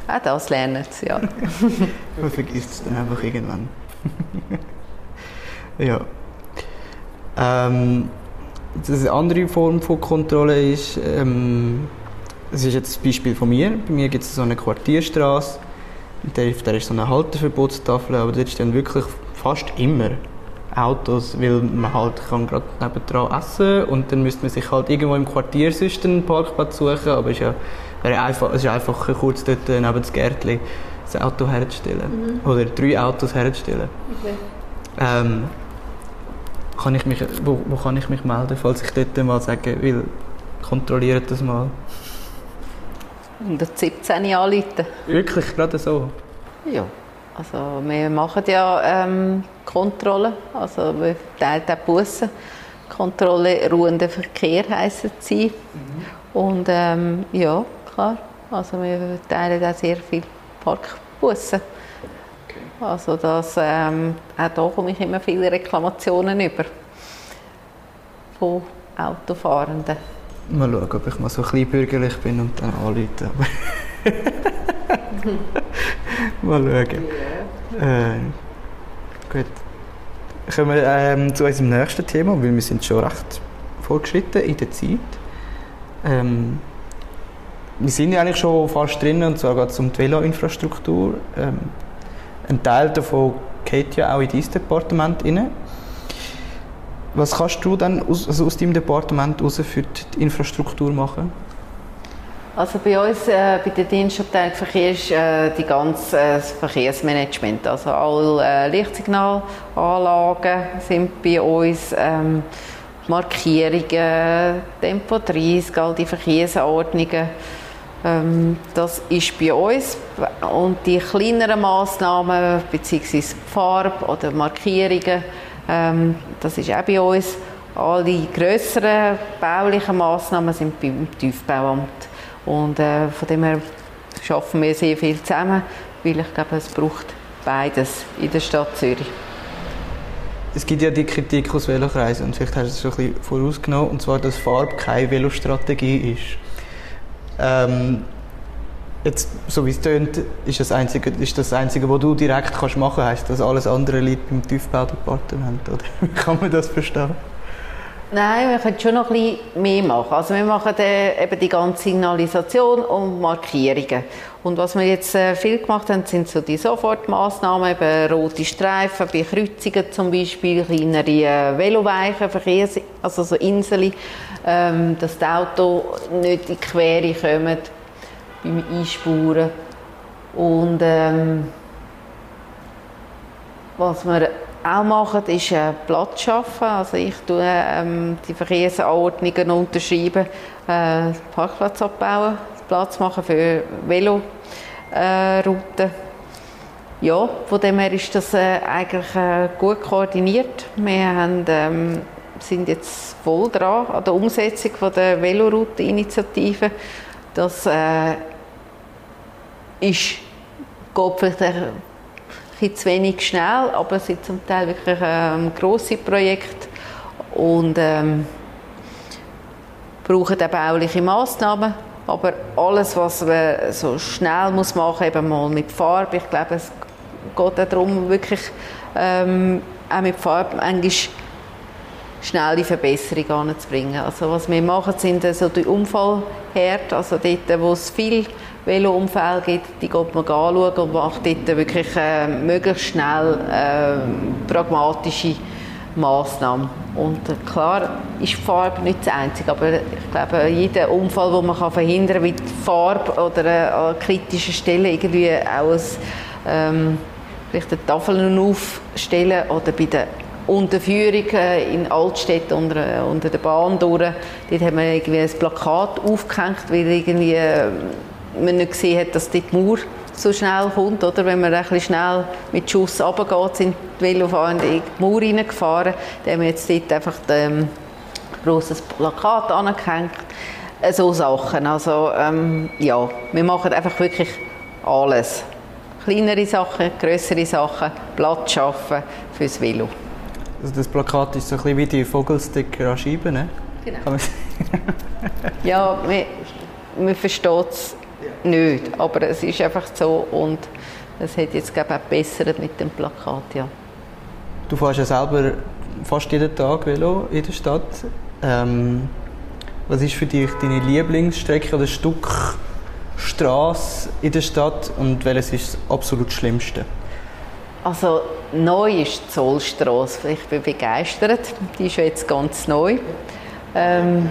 Auch das lernen sie, ja. Man vergisst es dann einfach irgendwann. ja. Ähm, eine andere Form von Kontrolle ist, ähm, das ist jetzt ein Beispiel von mir. Bei mir gibt es so eine Quartierstraße, der ist so eine Halteverbotstafel, aber dort stehen wirklich fast immer Autos, weil man halt kann gerade nebendran essen und dann müsste man sich halt irgendwo im Quartier sonst einen Parkplatz suchen, aber es ist ja einfach, es ist einfacher, kurz dort neben das Gärtchen das Auto herzustellen. Mhm. Oder drei Autos herzustellen. Okay. Ähm, kann ich mich, wo, wo kann ich mich melden, falls ich dort mal sagen will, kontrolliert das mal. 117 anrufen. Wirklich, gerade so? Ja. Also wir machen ja ähm, Kontrollen, also wir teilen auch Bussen. Kontrolle ruhender Verkehr heissen sie. Mhm. Und ähm, ja, klar, also wir teilen auch sehr viele Parkbussen. Okay. Also das, ähm, auch da komme ich immer viele Reklamationen über von Autofahrenden. Mal schauen, ob ich mal so klein bürgerlich bin und dann anrufe. Mal schauen. Yeah. Äh, gut. Kommen wir ähm, zu unserem nächsten Thema, weil wir sind schon recht fortgeschritten in der Zeit. Ähm, wir sind ja eigentlich schon fast drin, und zwar geht es um die Velo-Infrastruktur. Ähm, ein Teil davon geht ja auch in dein Departement rein. Was kannst du dann aus, also aus deinem Departement für die Infrastruktur machen? Also bei uns, äh, bei der Dienstabteilung Verkehr, ist äh, die ganze äh, Verkehrsmanagement. Also alle äh, Lichtsignalanlagen sind bei uns, ähm, Markierungen, Tempo 30, all die Verkehrsordnungen. Ähm, das ist bei uns. Und die kleineren Massnahmen, beziehungsweise Farbe oder Markierungen, ähm, das ist auch bei uns. Alle grösseren baulichen Massnahmen sind beim Tiefbauamt. Und äh, von dem her schaffen wir sehr viel zusammen, weil ich glaube, es braucht beides in der Stadt Zürich. Es gibt ja die Kritik aus Velokreisen und vielleicht hast du es schon ein bisschen vorausgenommen, und zwar, dass Farbe keine Velostrategie ist. Ähm, jetzt, so wie es tönt, ist das Einzige, ist das Einzige, was du direkt kannst machen kannst. Heißt das alles andere liegt beim Tiefbaudepartement? Oder wie kann man das verstehen? Nein, wir können schon noch bisschen mehr machen. Also wir machen äh, eben die ganze Signalisation und Markierungen. Und was wir jetzt äh, viel gemacht haben, sind so die Sofortmaßnahmen, eben rote Streifen bei Kreuzungen zum Beispiel, kleinere äh, Veloweichen, Verkehrs also so Inseln, ähm, dass die Autos nicht in die Quere kommen beim Einspuren. Und ähm, was wir auch machen, ist äh, Platz schaffen. Also ich tue ähm, die Verkehrsanordnungen unterschreiben, äh, Parkplatz abbauen, Platz machen für Velorouten. Äh, ja, von dem her ist das äh, eigentlich äh, gut koordiniert. Wir haben, ähm, sind jetzt voll dran an der Umsetzung von der Veloroute-Initiative. Das äh, ist, geht vielleicht bisschen zu wenig schnell, aber es sind zum Teil wirklich ähm, grosse Projekte und ähm, brauchen auch bauliche Massnahmen. Aber alles, was man so schnell muss machen muss, eben mal mit Farbe, ich glaube, es geht auch darum, wirklich ähm, auch mit Farbe manchmal schnelle Verbesserungen anzubringen. Also was wir machen, sind so die Unfallherde, also dort, wo es viel Velounfälle gibt, die geht man anschauen und macht dort wirklich äh, möglichst schnell äh, pragmatische Massnahmen. Und äh, klar ist Farbe nicht das Einzige, aber ich glaube, jeder Unfall, den man kann verhindern kann, mit Farbe oder äh, an kritischen Stellen irgendwie auch ein, ähm, vielleicht eine Tafel aufstellen oder bei der Unterführung äh, in Altstädten unter, unter der Bahn durch. Dort haben wir irgendwie ein Plakat aufgehängt, weil irgendwie äh, man nicht gesehen hat, dass die Mauer so schnell kommt. Oder? Wenn man ein bisschen schnell mit Schuss runtergeht, sind die Velofahrer in die Mauer reingefahren. Dann haben wir jetzt dort einfach ein ähm, grosses Plakat angehängt. So Sachen. Also, ähm, ja, wir machen einfach wirklich alles. Kleinere Sachen, größere Sachen, Platz schaffen fürs Velo. Also das Plakat ist so ein bisschen wie die Vogelsticker an Scheiben, ne? Genau. ja, man, man versteht es nicht, aber es ist einfach so und es hat jetzt glaube ich, auch besser mit dem Plakat, ja. Du fährst ja selber fast jeden Tag Velo in der Stadt. Ähm, was ist für dich deine Lieblingsstrecke oder Stück Straße in der Stadt und welches ist das absolut Schlimmste? Also neu ist die Zollstraße. Ich bin begeistert. Die ist jetzt ganz neu. Ähm,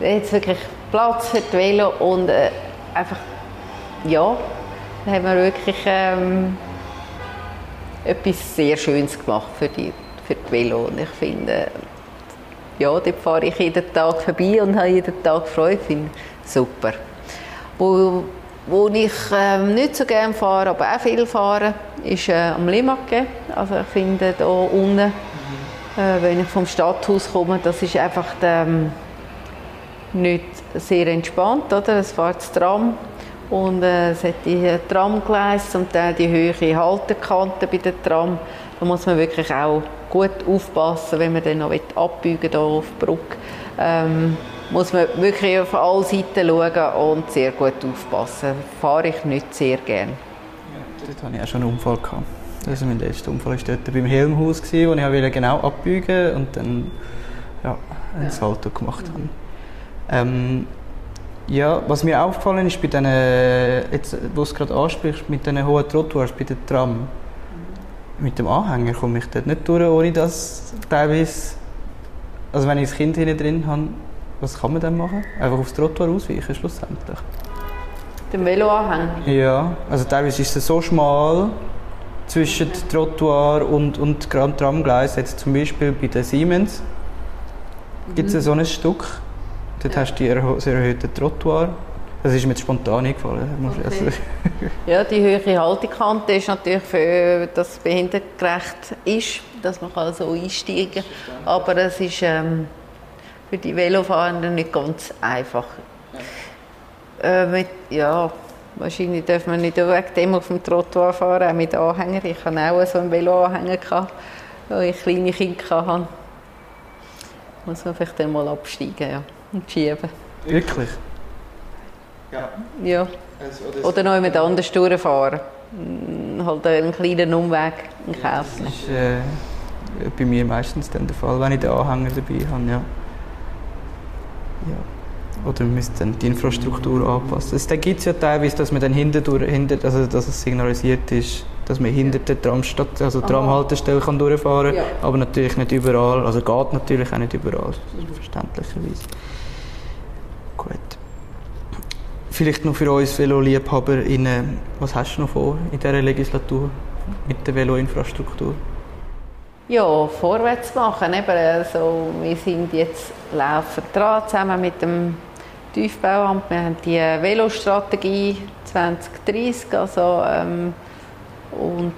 jetzt wirklich Platz für die Velo und äh, einfach ja, da haben wir wirklich ähm, etwas sehr Schönes gemacht für die, für die Velo und ich finde ja, dort fahre ich jeden Tag vorbei und habe jeden Tag Freude, finde super. Wo wo ich ähm, nicht so gerne fahre, aber auch viel fahre, ist äh, am Limake. Also ich finde da unten, äh, wenn ich vom Stadthaus komme, das ist einfach ähm, nicht sehr entspannt, oder? Es fährt das Tram und äh, es hat die äh, Tramgleise und dann die höhere Haltekante bei der Tram. Da muss man wirklich auch gut aufpassen, wenn man dann noch abbiegen will, auf die Brücke. Ähm, muss man wirklich auf alle Seiten schauen und sehr gut aufpassen. Fahre ich nicht sehr gerne. Ja, dort hatte ich auch schon einen Unfall. Gehabt. Also mein letzter Unfall war dort beim Helmhaus, wo ich genau abbiegen und dann ja, ein Salto gemacht habe. Ähm, ja, was mir aufgefallen ist bei diesen, jetzt, wo du es gerade ansprichst, mit diesen hohen Trottoirs bei der Tram, mit dem Anhänger komme ich dort nicht durch, ohne dass teilweise, also wenn ich das Kind hinten drin habe, was kann man dann machen? Einfach aufs Trottoir ausweichen schlussendlich? Den Veloanhänger? Ja, also teilweise ist es so schmal zwischen okay. Trottoir und, und Tramgleis. Jetzt zum Beispiel bei der Siemens gibt es mhm. so ein Stück. Dort ja. hast du die sehr erhöhte Trottoir. Das ist mir jetzt spontan eingefallen. Okay. ja, die höhere Haltekante ist natürlich für das behindertgerecht ist, dass man so einsteigen kann. Aber es ist ähm, für die Velofahrenden nicht ganz einfach. Ja, äh, mit, ja wahrscheinlich darf man nicht wegen dem auf dem Trottoir fahren, auch mit Anhänger. Ich hatte auch so einen Veloanhänger, wo ich kleine Kinder hatte. Muss man vielleicht dann mal absteigen ja, und schieben. Wirklich? Ja. ja. Also, oder noch jemand anders durchfahren. Hm, halt einen kleinen Umweg kaufen. Das ist äh, bei mir meistens dann der Fall, wenn ich den Anhänger dabei habe. Ja. Ja. Oder wir müssen dann die Infrastruktur anpassen. Also, da gibt es ja teilweise, dass man dann hinter, hinter also dass es signalisiert ist, dass man hinter der Tramstadt, also Tramhaltestelle kann durchfahren kann, ja. aber natürlich nicht überall, also geht natürlich auch nicht überall, verständlicherweise. Gut. Vielleicht noch für uns Velo-LiebhaberInnen, was hast du noch vor in dieser Legislatur mit der Velo-Infrastruktur? Ja, vorwärts machen. Eben, also, wir sind jetzt laufen dran, zusammen mit dem Tiefbauamt. Wir haben die Velostrategie 2030. Also, ähm, und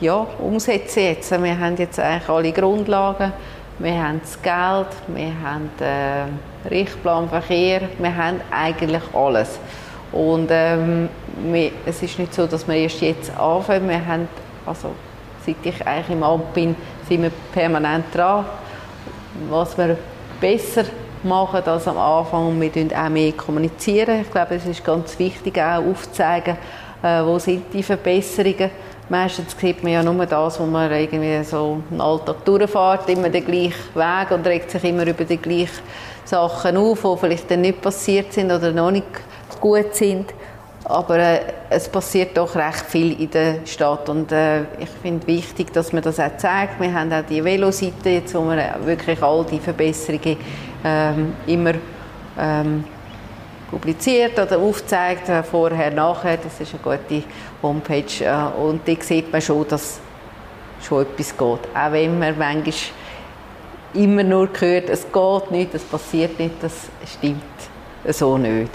ja, umsetzen jetzt. Wir haben jetzt eigentlich alle Grundlagen. Wir haben das Geld, wir haben den äh, Richtplan Verkehr, wir haben eigentlich alles. Und ähm, wir, es ist nicht so, dass wir erst jetzt anfangen. Wir haben, also, seit ich eigentlich im Amt bin, sind wir permanent dran. Was wir besser machen als am Anfang. Wir kommunizieren auch mehr kommunizieren. Ich glaube, es ist ganz wichtig, auch aufzuzeigen, äh, wo sind die Verbesserungen. Meistens sieht man ja nur das, wo man irgendwie so einen Alltag durchfährt, immer den gleichen Weg und regt sich immer über die gleichen Sachen auf, die vielleicht dann nicht passiert sind oder noch nicht gut sind. Aber äh, es passiert doch recht viel in der Stadt und äh, ich finde wichtig, dass man das auch zeigt. Wir haben auch die Veloseite jetzt, wo wir wirklich all die Verbesserungen ähm, immer ähm, publiziert oder aufzeigt, äh, vorher, nachher. Das ist eine gute Homepage äh, und da sieht man schon, dass schon etwas geht. Auch wenn man manchmal immer nur hört, es geht nicht, es passiert nicht, das stimmt so nicht.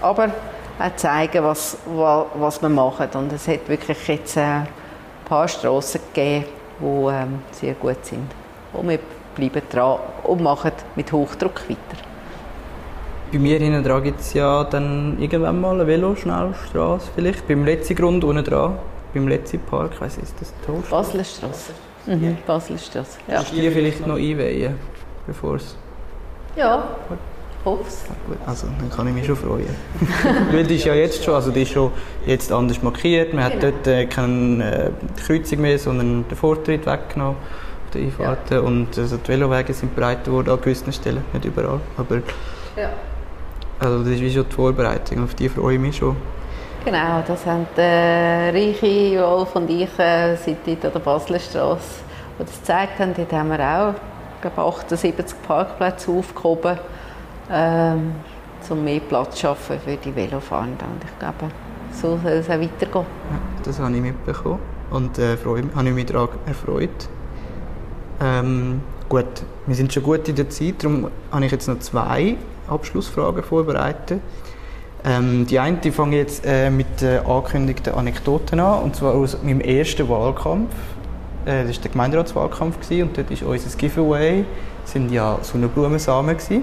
Aber auch zeigen, was, was wir machen. Und es hat wirklich jetzt äh, ein paar Strassen gegeben, die ähm, sehr gut sind. Und wir bleiben dran und machen mit Hochdruck weiter. Bei mir hinten dran gibt es ja dann irgendwann mal eine Veloschnellstraße vielleicht, beim letzten Grund unten dran, beim letzten Park, ich weiss ist das toll? Basler Straße. Mhm, Basler Straße, ja. Kannst du die vielleicht noch einweihen, bevor es... Ja, hoffe es. Also, dann kann ich mich schon freuen. Weil die ist ja jetzt schon, also die ist schon jetzt anders markiert. Man hat genau. dort äh, keine äh, Kreuzung mehr, sondern den Vortritt weggenommen Einfahrten. Ja. Und also die Velowege sind breiter geworden an gewissen Stellen, nicht überall. Aber ja. Also das ist wie schon die Vorbereitung, auf die freue ich mich schon. Genau, das haben äh, Reiche, Wolf und ich äh, dort an der Basler Straße, die das gezeigt haben. Dort haben wir auch glaube, 78 Parkplätze aufgehoben ähm, um mehr Platz zu schaffen für die Velofahrenden. Und ich glaube, so soll es auch weitergehen. Ja, das habe ich mitbekommen und äh, freue, habe ich mich daran erfreut. Ähm, gut, wir sind schon gut in der Zeit, darum habe ich jetzt noch zwei Abschlussfragen vorbereitet. Ähm, die eine die fange jetzt äh, mit äh, angekündigten Anekdoten an, und zwar aus meinem ersten Wahlkampf. Äh, das war der Gemeinderatswahlkampf gewesen, und dort ist unser Giveaway, sind ja Sonnenblumensamen gewesen.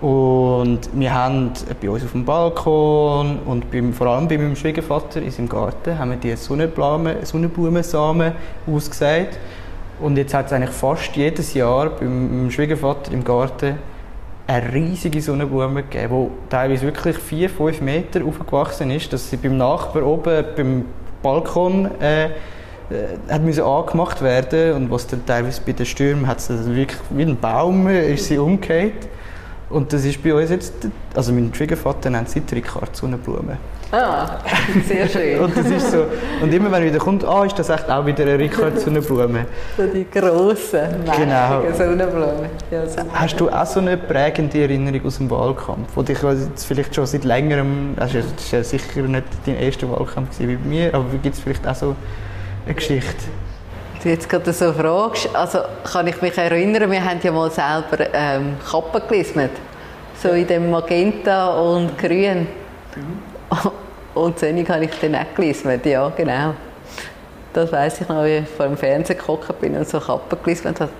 Und wir haben bei uns auf dem Balkon und beim, vor allem bei meinem Schwiegervater in seinem Garten haben wir die Sonnenblumensamen ausgesät. Und jetzt hat es eigentlich fast jedes Jahr beim Schwiegervater im Garten eine riesige Sonnenblume gegeben, die teilweise wirklich 4, 5 Meter aufgewachsen ist, dass sie beim Nachbar oben beim Balkon äh, äh, hat müssen angemacht werden und was dann teilweise bei den Stürmen hat sie wirklich wie ein Baum ist sie umgekehrt. Und das ist bei uns jetzt, also mein Schwiegervater nennt sie Tricard Sonnenblume. Ah, sehr schön. und das ist so, und immer wenn er wieder kommt, ah, ist das echt auch wieder eine Ricard Sonnenblume. so die grossen, genau. Sonnenblumen. Ja, Hast du auch so eine prägende Erinnerung aus dem Wahlkampf, wo dich jetzt vielleicht schon seit längerem, also das war ja sicher nicht dein erster Wahlkampf wie bei mir, aber gibt es vielleicht auch so eine Geschichte? Du jetzt gerade so fragst, also kann ich mich erinnern, wir haben ja mal selber ähm, Kappen gelismet. So in dem Magenta und Grün. Mhm. Und Sendung habe ich dann auch gelismet, ja genau. Das weiss ich noch, wie ich vor dem Fernsehen gekocht bin und so Kappen gelismet habe.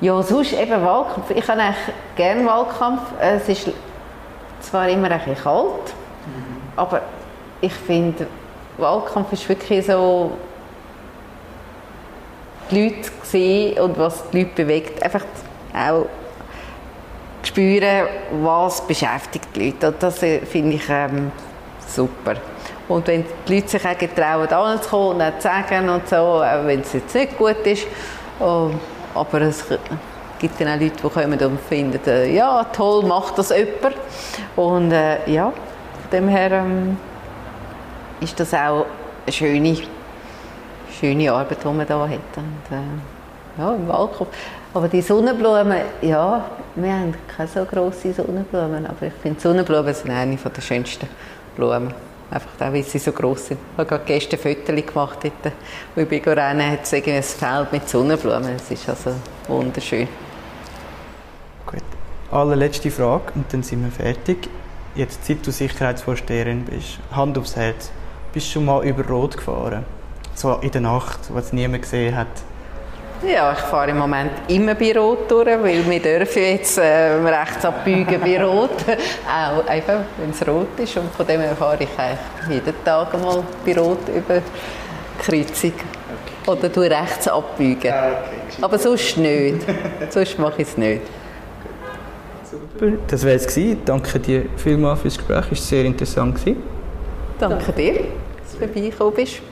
Ja, sonst eben Wahlkampf. Ich habe eigentlich gerne Wahlkampf. Es ist zwar immer ein bisschen kalt, mhm. aber ich finde, Wahlkampf ist wirklich so die Leute sehen und was die Leute bewegt. Einfach auch spüren, was beschäftigt die Leute. Und das äh, finde ich ähm, super. Und wenn die Leute sich auch getrauen, anzukommen und zu sagen und so, auch wenn es jetzt nicht gut ist, oh, aber es gibt dann auch Leute, die kommen und finden, äh, ja, toll, macht das jemand. Und äh, ja, von dem her ähm, ist das auch eine schöne schöne Arbeit, die man hier hat. Und, äh, ja, im Wahlkampf. Aber die Sonnenblumen, ja, wir haben keine so grosse Sonnenblumen, aber ich finde Sonnenblumen sind eine der schönsten Blumen. Einfach auch, weil sie so gross sind. Ich habe gerade gestern Fotos gemacht, dort, wo ich bin rennen, hat es ein Feld mit Sonnenblumen. Es ist also wunderschön. Gut. Allerletzte Frage und dann sind wir fertig. jetzt seit du Sicherheitsvorsteherin bist, Hand aufs Herz, bist du schon mal über Rot gefahren? So in der Nacht, wo es niemand gesehen hat? Ja, ich fahre im Moment immer bei Rot durch, weil wir dürfen jetzt äh, rechts abbiegen bei Rot. Auch einfach, wenn es rot ist. Und von dem her fahre ich eigentlich jeden Tag mal bei Rot über die Kreuzung. Oder du rechts abbiegen. Ah, okay. Aber sonst nicht. sonst mache ich es nicht. Super. Das wäre es gewesen. Danke dir vielmals fürs Gespräch. Es war sehr interessant. Danke dir, dass du vorbeigekommen bist.